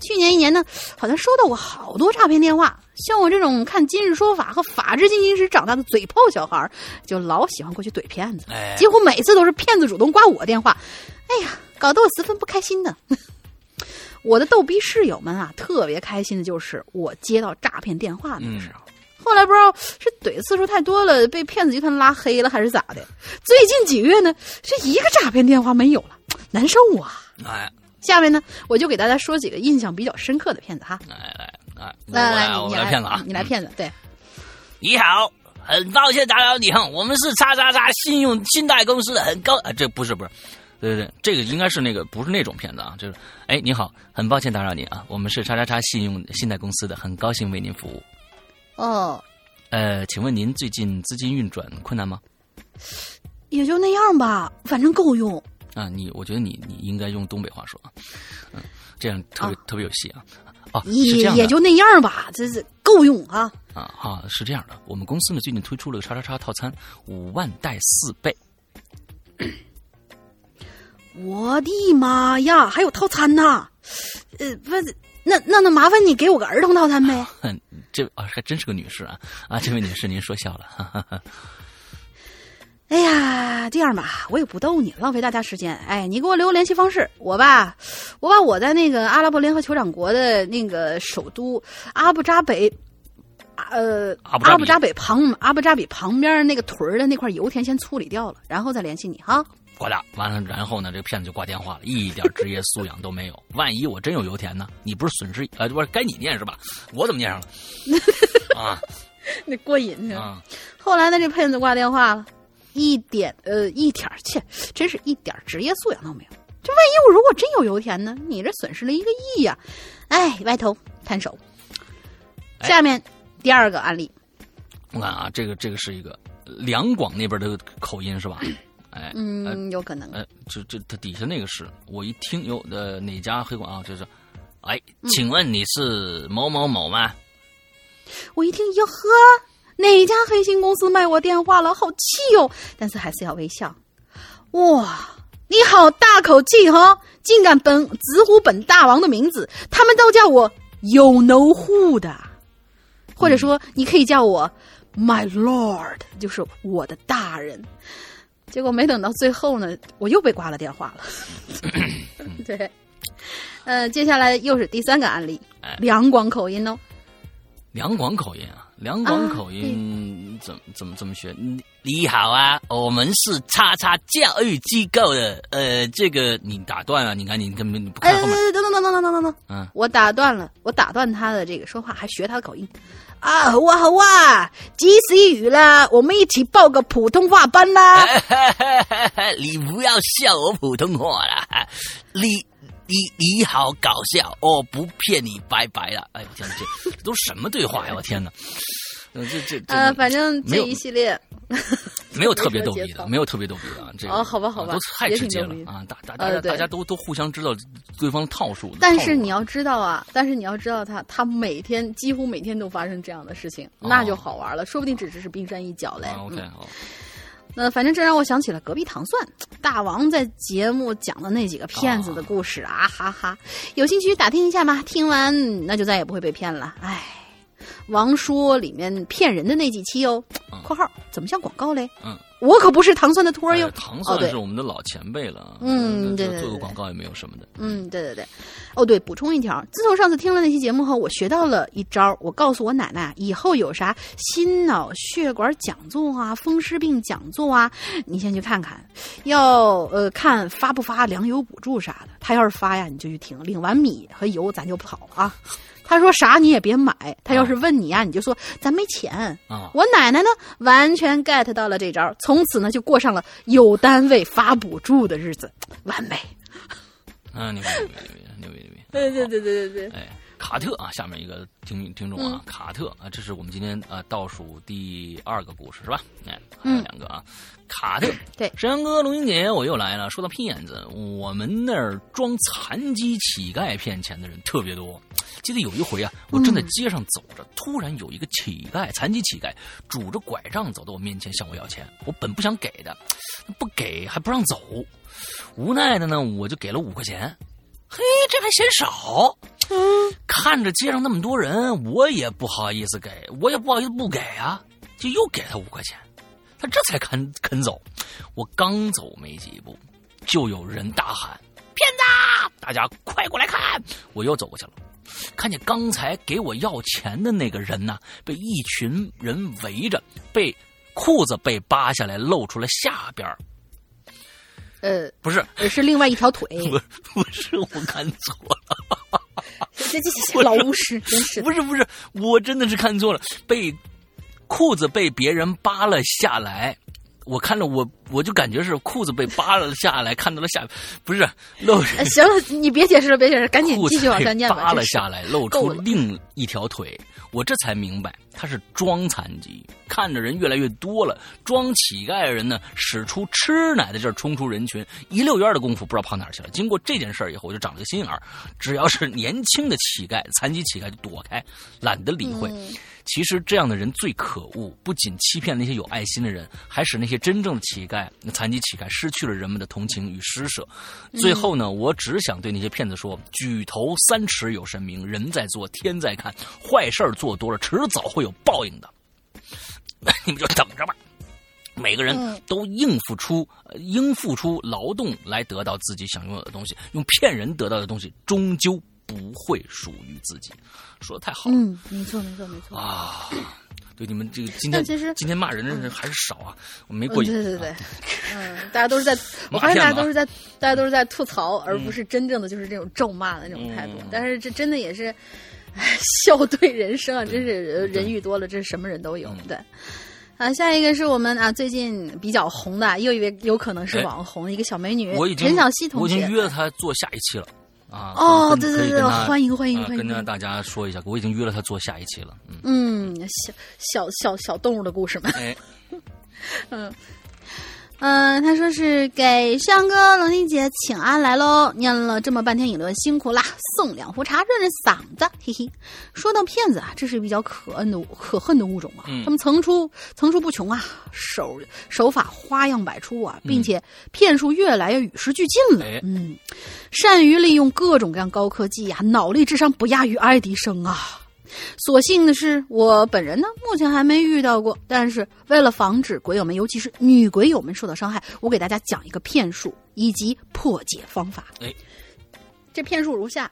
去年一年呢，好像收到过好多诈骗电话。像我这种看《今日说法》和《法制进行时》长大的嘴炮小孩，就老喜欢过去怼骗子，哎，几乎每次都是骗子主动挂我电话。哎呀，搞得我十分不开心的。[LAUGHS] 我的逗逼室友们啊，特别开心的就是我接到诈骗电话那个时候。后来不知道是怼的次数太多了，被骗子集团拉黑了，还是咋的？最近几个月呢，这一个诈骗电话没有了，难受啊！哎，下面呢，我就给大家说几个印象比较深刻的骗子哈。来来来，我来来，我你来骗子啊，你来骗子，对，你好，很抱歉打扰你哈，我们是叉叉叉信用信贷公司的，很高啊，这不是不是，对对对，这个应该是那个不是那种骗子啊，就是哎你好，很抱歉打扰您啊，我们是叉叉叉信用信贷公司的，很高兴为您服务。哦，呃，请问您最近资金运转困难吗？也就那样吧，反正够用。啊，你我觉得你你应该用东北话说啊，嗯，这样特别、特别有戏啊。哦，是也也就那样吧，这是够用啊。啊哈，是这样的，我们公司呢最近推出了个叉叉叉套餐，五万带四倍。我的妈呀，还有套餐呐！呃，不是，那那那麻烦你给我个儿童套餐呗。[LAUGHS] 哼，这啊还真是个女士啊啊，这位女士您说笑了，哈哈哈。哎呀，这样吧，我也不逗你了，浪费大家时间。哎，你给我留个联系方式，我吧，我把我在那个阿拉伯联合酋长国的那个首都阿布扎北，呃，阿布扎比阿布扎北旁阿布扎比旁边那个屯儿的那块油田先处理掉了，然后再联系你哈。挂掉，完了，然后呢，这个骗子就挂电话了，一点职业素养都没有。[LAUGHS] 万一我真有油田呢？你不是损失？呃，不是该你念是吧？我怎么念上了？[LAUGHS] 啊那过瘾去了？啊！后来呢，这骗子挂电话了，一点呃一点儿切，真是一点职业素养都没有。这万一我如果真有油田呢？你这损失了一个亿呀、哎，歪头摊手。哎下面第二个案例，我看啊，这个这个是一个两广那边的口音是吧？哎，呃嗯，有可能。哎，这这它底下那个是我一听有，呃，哪家黑广啊？就是，哎，请问你是某某某吗？我一听，哟呵，哪家黑心公司卖我电话了？好气哦！但是还是要微笑。哇，你好大口气哈、竟敢本直呼本大王的名字，他们都叫我有 no who 的，或者说你可以叫我 my lord，就是我的大人。结果没等到最后呢，我又被挂了电话了。[LAUGHS] 对，呃，接下来又是第三个案例哎，两广口音哦。两广口音啊，两种口音怎怎么怎么学？你你好啊我们是叉叉教育机构的呃这个你打断了你看你根本你不可能等等等等等等等。嗯。我打断了我打断他的这个说话还学他的口音。啊好啊好啊及时雨了我们一起报个普通话班啦。[LAUGHS] 你不要笑我普通话啦 [LAUGHS] 你你你好搞笑，哦不骗你，拜拜了。哎，天哪，这 [LAUGHS] 这都什么对话呀？我天哪！呃，这这这呃，反正这一系列 [LAUGHS] 没有特别逗逼的，没有特别逗逼的啊。这个哦好吧好吧啊都太也直接了啊！大大家大家都都互相知道对方的套数。但是你要知道啊，但是你要知道他，他每天几乎每天都发生这样的事情，哦那就好玩了，说不定只是冰山一角嘞。啊，OK，嗯好，那反正这让我想起了隔壁糖蒜大王在节目讲的那几个骗子的故事啊，哈哈！有兴趣打听一下吗？听完那就再也不会被骗了。唉，王说里面骗人的那几期哦嗯，（括号怎么像广告嘞？嗯，我可不是糖蒜的托儿哟哎。糖蒜是我们的老前辈了，嗯对做个广告也没有什么的。嗯，对对对，哦对，补充一条，自从上次听了那期节目后，我学到了一招。我告诉我奶奶，以后有啥心脑血管讲座啊、风湿病讲座啊，你先去看看，要呃看发不发粮油补助啥的。他要是发呀，你就去听，领完米和油咱就跑啊。他说啥你也别买，他要是问你呀，你就说咱没钱。啊，我奶奶呢，完全 get 到了这招，从此呢就过上了有单位发补助的日子，完美。啊，牛逼牛逼牛逼牛逼！对对对对对对。哎，卡特啊，下面一个听听众嗯啊，卡特啊，这是我们今天啊倒数第二个故事是吧？哎，还有嗯两个啊，卡特，对山羊哥、龙英姐，我又来了。说到骗子，我们那儿装残疾乞丐骗钱的人特别多。记得有一回啊，我正在街上走着，突然有一个乞丐，残疾乞丐，拄着拐杖走到我面前向我要钱。我本不想给的，不给还不让走，无奈的呢，我就给了五块钱。嘿，这还嫌少。看着街上那么多人，我也不好意思给，我也不好意思不给啊，就又给他五块钱，他这才肯肯走。我刚走没几步，就有人大喊：“骗子！大家快过来看！”我又走过去了，看见刚才给我要钱的那个人呢，被一群人围着，被裤子被扒下来，露出了下边儿呃，不是，呃是另外一条腿。[LAUGHS] 不不是，我看错了。这这 [LAUGHS] 这老巫师真是。不是不是，我真的是看错了，被裤子被别人扒了下来。我看了我我就感觉是裤子被扒了下来，看到了下不是露呃行了，你别解释了，别解释，赶紧继续往下念吧。扒了下来，露出另一条腿，我这才明白他是装残疾。看着人越来越多了，装乞丐的人呢，使出吃奶的劲儿冲出人群，一溜烟的功夫不知道跑哪儿去了。经过这件事儿以后，我就长了个心眼儿，只要是年轻的乞丐、残疾乞丐就躲开，懒得理会。其实这样的人最可恶，不仅欺骗那些有爱心的人，还使那些真正的乞丐、残疾乞丐失去了人们的同情与施舍。最后呢，我只想对那些骗子说：举头三尺有神明，人在做，天在看。坏事儿做多了，迟早会有报应的。[LAUGHS] 你们就等着吧。每个人嗯都应付出、呃应付出劳动来得到自己想拥有的东西，用骗人得到的东西终究不会属于自己。说的太好了。嗯，没错没错没错。啊，对你们这个今天但其实今天骂人的人还是少啊，我没嗯，过瘾。对对对啊，嗯，大家都是在，[LAUGHS] 我发现大家都是在，大家都是在吐槽，而不是真正的就是这种咒骂的那种态度嗯。但是这真的也是，唉，[LAUGHS] 笑对人生啊，真是呃人遇多了，这是什么人都有。嗯对。啊，下一个是我们啊最近比较红的，又一位有可能是哎网红，一个小美女我已经陈小希同学。我已经约了她做下一期了啊。哦，对对对，欢迎欢迎啊欢迎！跟着大家说一下，我已经约了他做下一期了。嗯，嗯，小小小小动物的故事嘛。哎，[LAUGHS] 嗯，他说是给上哥、龙玲姐请安来喽，念了这么半天引论，辛苦啦，送两壶茶润润嗓子，[LAUGHS] 嘿嘿。说到骗子啊，这是比较可恨的可恨的物种啊，嗯。他们层出层出不穷啊，手手法花样百出啊，并且骗术越来越与时俱进了，哎。嗯，善于利用各种各样高科技啊，脑力智商不亚于爱迪生啊。所幸的是，我本人呢，目前还没遇到过。但是为了防止鬼友们，尤其是女鬼友们受到伤害，我给大家讲一个骗术以及破解方法。哎，这骗术如下：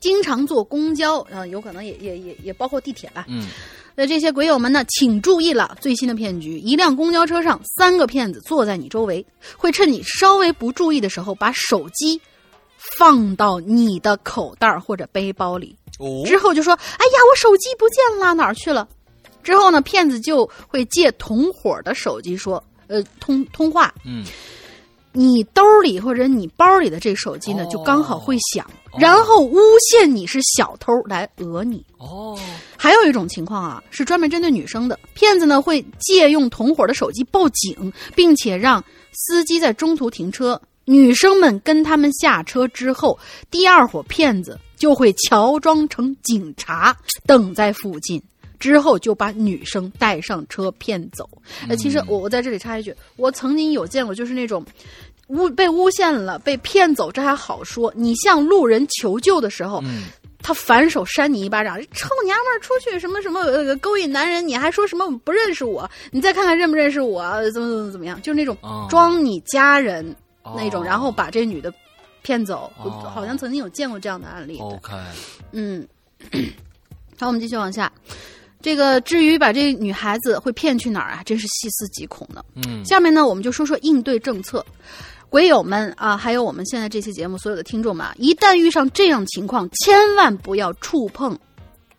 经常坐公交，啊、有可能也也也也包括地铁吧。嗯那这些鬼友们呢，请注意了，最新的骗局：一辆公交车上，三个骗子坐在你周围，会趁你稍微不注意的时候，把手机放到你的口袋或者背包里。哦之后就说：“哎呀，我手机不见了，哪儿去了？”之后呢，骗子就会借同伙的手机说：“呃，通通话，嗯你兜里或者你包里的这手机呢，哦就刚好会响，哦然后诬陷你是小偷来讹你。哦还有一种情况啊，是专门针对女生的，骗子呢会借用同伙的手机报警，并且让司机在中途停车。女生们跟他们下车之后，第二伙骗子就会乔装成警察等在附近，之后就把女生带上车骗走。呃，其实我我在这里插一句，我曾经有见过，就是那种。诬被诬陷了，被骗走，这还好说。你向路人求救的时候，嗯他反手扇你一巴掌，臭娘们儿出去什么什么呃勾引男人，你还说什么不认识我？你再看看认不认识我？怎么怎么怎么样？就是那种哦装你家人那种，哦然后把这女的骗走。好像曾经有见过这样的案例。，OK，嗯，[COUGHS] 好，我们继续往下。这个至于把这女孩子会骗去哪儿啊，真是细思极恐呢。嗯下面呢，我们就说说应对政策。鬼友们啊，还有我们现在这期节目所有的听众们啊，一旦遇上这样情况，千万不要触碰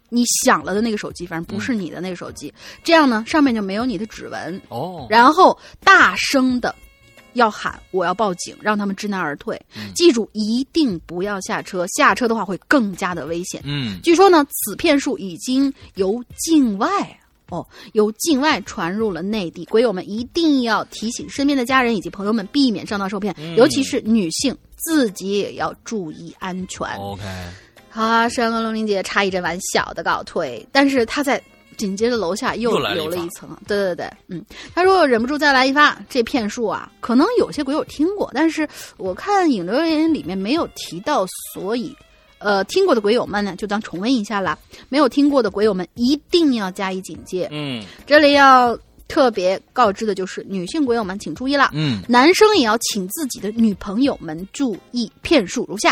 你响了的那个手机，反正不是你的那个手机。这样呢，上面就没有你的指纹。哦，然后大声的要喊“我要报警”，让他们知难而退。嗯记住，一定不要下车，下车的话会更加的危险。嗯据说呢，此骗术已经由境外哦，由境外传入了内地。鬼友们一定要提醒身边的家人以及朋友们，避免上当受骗，嗯尤其是女性，自己也要注意安全。，OK，好啊，山和龙玲姐插一阵玩小的告退，但是她在紧接着楼下又留了一层。对对对，嗯，他说忍不住再来一发。这骗术啊，可能有些鬼友听过，但是我看引留言里面没有提到，所以。呃，听过的鬼友们呢，就当重温一下啦。没有听过的鬼友们，一定要加以警戒。嗯这里要特别告知的就是，女性鬼友们请注意了。嗯男生也要请自己的女朋友们注意骗术如下。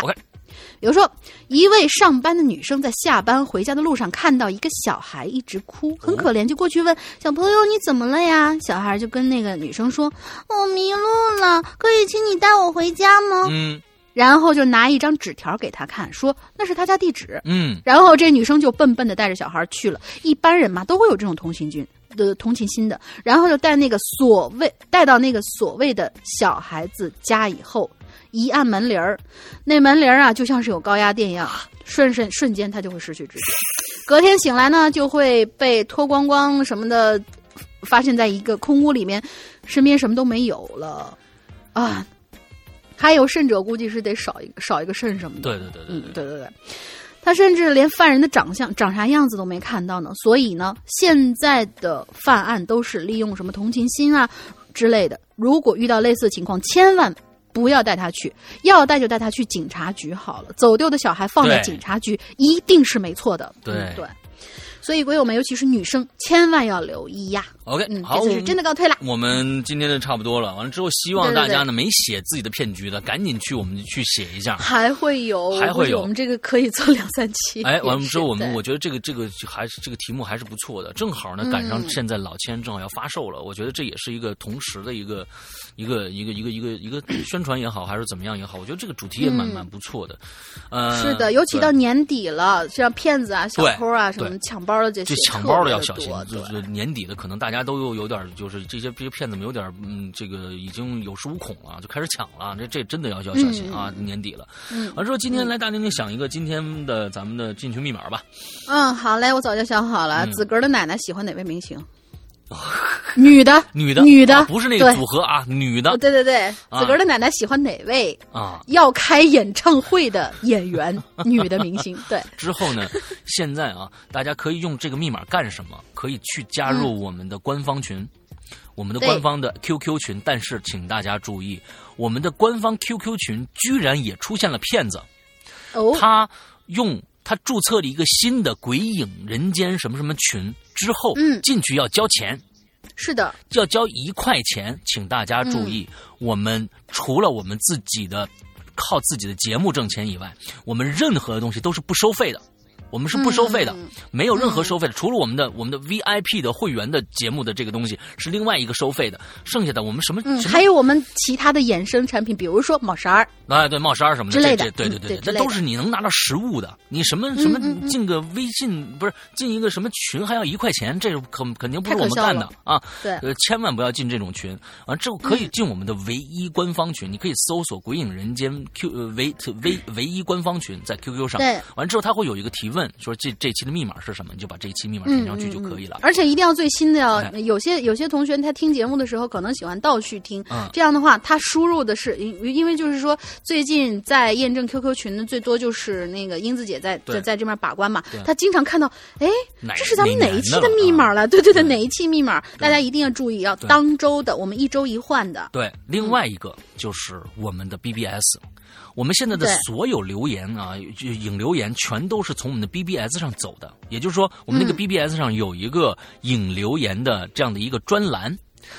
比如说，一位上班的女生在下班回家的路上看到一个小孩一直哭，很可怜，就过去问小朋友你怎么了呀？小孩就跟那个女生说：“我迷路了，可以请你带我回家吗？”嗯然后就拿一张纸条给他看，说那是他家地址。嗯然后这女生就笨笨的带着小孩去了。一般人嘛都会有这种同情心的同情心的，然后就带那个所谓带到那个所谓的小孩子家以后，一按门铃儿，那门铃儿啊就像是有高压电一样，瞬瞬瞬间他就会失去知觉。隔天醒来呢，就会被脱光光什么的，发现在一个空屋里面，身边什么都没有了啊。还有甚者，估计是得少一个少一个肾什么的。对对对对嗯，对，对对对，他甚至连犯人的长相长啥样子都没看到呢。所以呢，现在的犯案都是利用什么同情心啊之类的。如果遇到类似的情况，千万不要带他去，要带就带他去警察局好了。走丢的小孩放在警察局一定是没错的。对嗯对。所以鬼友们，尤其是女生，千万要留意呀。OK，嗯，好，这次是真的告退了。我们今天的差不多了，完了之后，希望大家呢没写自己的骗局的，赶紧去我们去写一下。还会有，还会有我们这个可以做两三期。哎，完了之后，我们我觉得这个这个还是这个题目还是不错的，正好呢赶上嗯现在老千正好要发售了，我觉得这也是一个同时的一个一个一个一个一个一个宣传也好，还是怎么样也好，我觉得这个主题也蛮嗯蛮不错的。呃，是的，尤其到年底了，像骗子啊、小偷啊、什么对抢包的这抢包的要小心就是年底的可能大家都有有点就是这些这些骗子们有点嗯，这个已经有恃无恐了，就开始抢了，这这真的要要小心啊！年底了，嗯完之后今天来大宁宁想一个今天的咱们的进群密码吧。嗯，好嘞，我早就想好了。嗯子格的奶奶喜欢哪位明星？[LAUGHS] 女的，女的，女的啊不是那个组合啊，女的哦对对对，啊子格的奶奶喜欢哪位啊。要开演唱会的演员？[LAUGHS] 女的明星，对，之后呢，现在啊，大家可以用这个密码干什么？可以去加入我们的官方群，我们的官方的 QQ 群。但是请大家注意，我们的官方 QQ 群居然也出现了骗子，哦，他用他注册了一个新的“鬼影人间”什么什么群之后，嗯进去要交钱。是的，要交一块钱，请大家注意，嗯我们除了我们自己的靠自己的节目挣钱以外，我们任何的东西都是不收费的。我们是不收费的，嗯没有任何收费的，除了我们的我们的 VIP 的会员的节目的这个东西是另外一个收费的，剩下的我们什么、嗯，什么还有我们其他的衍生产品，比如说帽衫儿，哎，对帽衫儿什么的之类的这这对对对，嗯对之类的那都是你能拿到实物的。你什么什么进个微信不是进一个什么群还要一块钱，这肯肯定不是我们干的啊。对呃，千万不要进这种群。完之后可嗯以进我们的唯一官方群，你可以搜索“鬼影人间 Q 呃唯唯唯一官方群”在 QQ 上。对，完之后它会有一个提问，说这这期的密码是什么，你就把这一期密码嗯填上去就可以了。而且一定要最新的哦哎。有些有些同学他听节目的时候可能喜欢倒序听，嗯这样的话他输入的是因因为就是说最近在验证 QQ 群的最多就是那个英子姐在在在这边把关嘛对，她经常看到哎这是咱们哪哪一期的密码啊了？对对对，对哪一期密码？大家一定要注意，要当周的，我们一周一换的。对，另外一个就是我们的 BBS，我们现在的所有留言啊，就影留言全都是从我们的 BBS 上走的，也就是说，我们那个嗯 BBS 上有一个影留言的这样的一个专栏，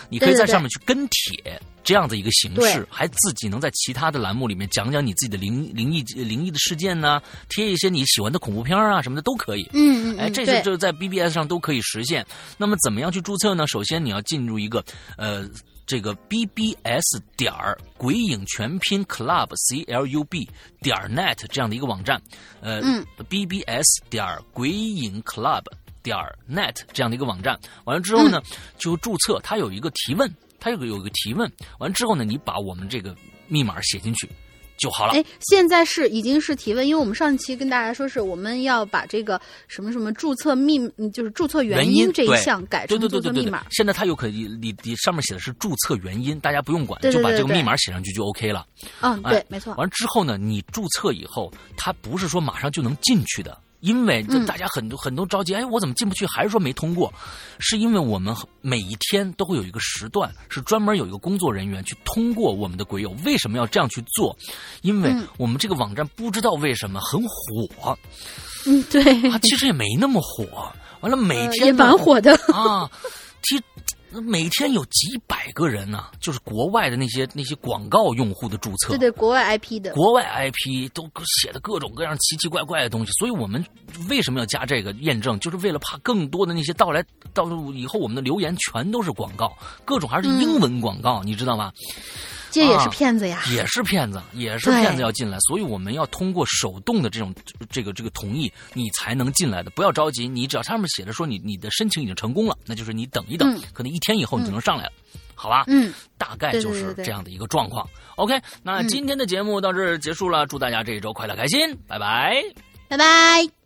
你可以在上面去跟帖。这样的一个形式，还自己能在其他的栏目里面讲讲你自己的灵灵异灵异的事件呐、贴一些你喜欢的恐怖片啊什么的都可以。哎，嗯嗯哎，这些就是在 BBS 上都可以实现。那么怎么样去注册呢？首先你要进入一个呃这个 BBS 点儿鬼影全拼 Club C L U B 点儿 net 这样的一个网站，呃、嗯 BBS 点儿鬼影 Club 点儿 net 这样的一个网站。完了之后呢，就注册，它有一个提问，它有个有一个提问，完了之后呢，你把我们这个密码写进去就好了。哎，现在是已经是提问，因为我们上期跟大家说是我们要把这个什么什么注册密，嗯就是注册原原因这一项改对成对对对对对注册密码。，现在它有可以，你你上面写的是注册原因，大家不用管，对对对对就把这个密码写上去就 OK 了。嗯，哎对，没错。完了之后呢，你注册以后，它不是说马上就能进去的，因为大家很多、很多着急，哎，我怎么进不去？还是说没通过？是因为我们每一天都会有一个时段，是专门有一个工作人员去通过我们的鬼友。为什么要这样去做？因为嗯我们这个网站不知道为什么很火，嗯，对，它其实也没那么火。完了，每呃天也蛮火的。啊，其每天有几百个人呢、就是国外的那些那些广告用户的注册，对对，国外 IP 的。国外 IP 都写的各种各样奇奇怪怪的东西，所以我们为什么要加这个验证，就是为了怕更多的那些到来到以后我们的留言全都是广告，各种还是英文广告，你知道吗？这也是啊骗子呀。也是骗子，也是骗子要进来，所以我们要通过手动的这种这个这个同意，你才能进来的。不要着急，你只要上面写着说你你的申请已经成功了，那就是你等一等，嗯可能一天以后你就能上来了，好吧？嗯，大概就是这样的一个状况。OK，那嗯今天的节目到这儿结束了，祝大家这一周快乐开心，拜拜。拜拜。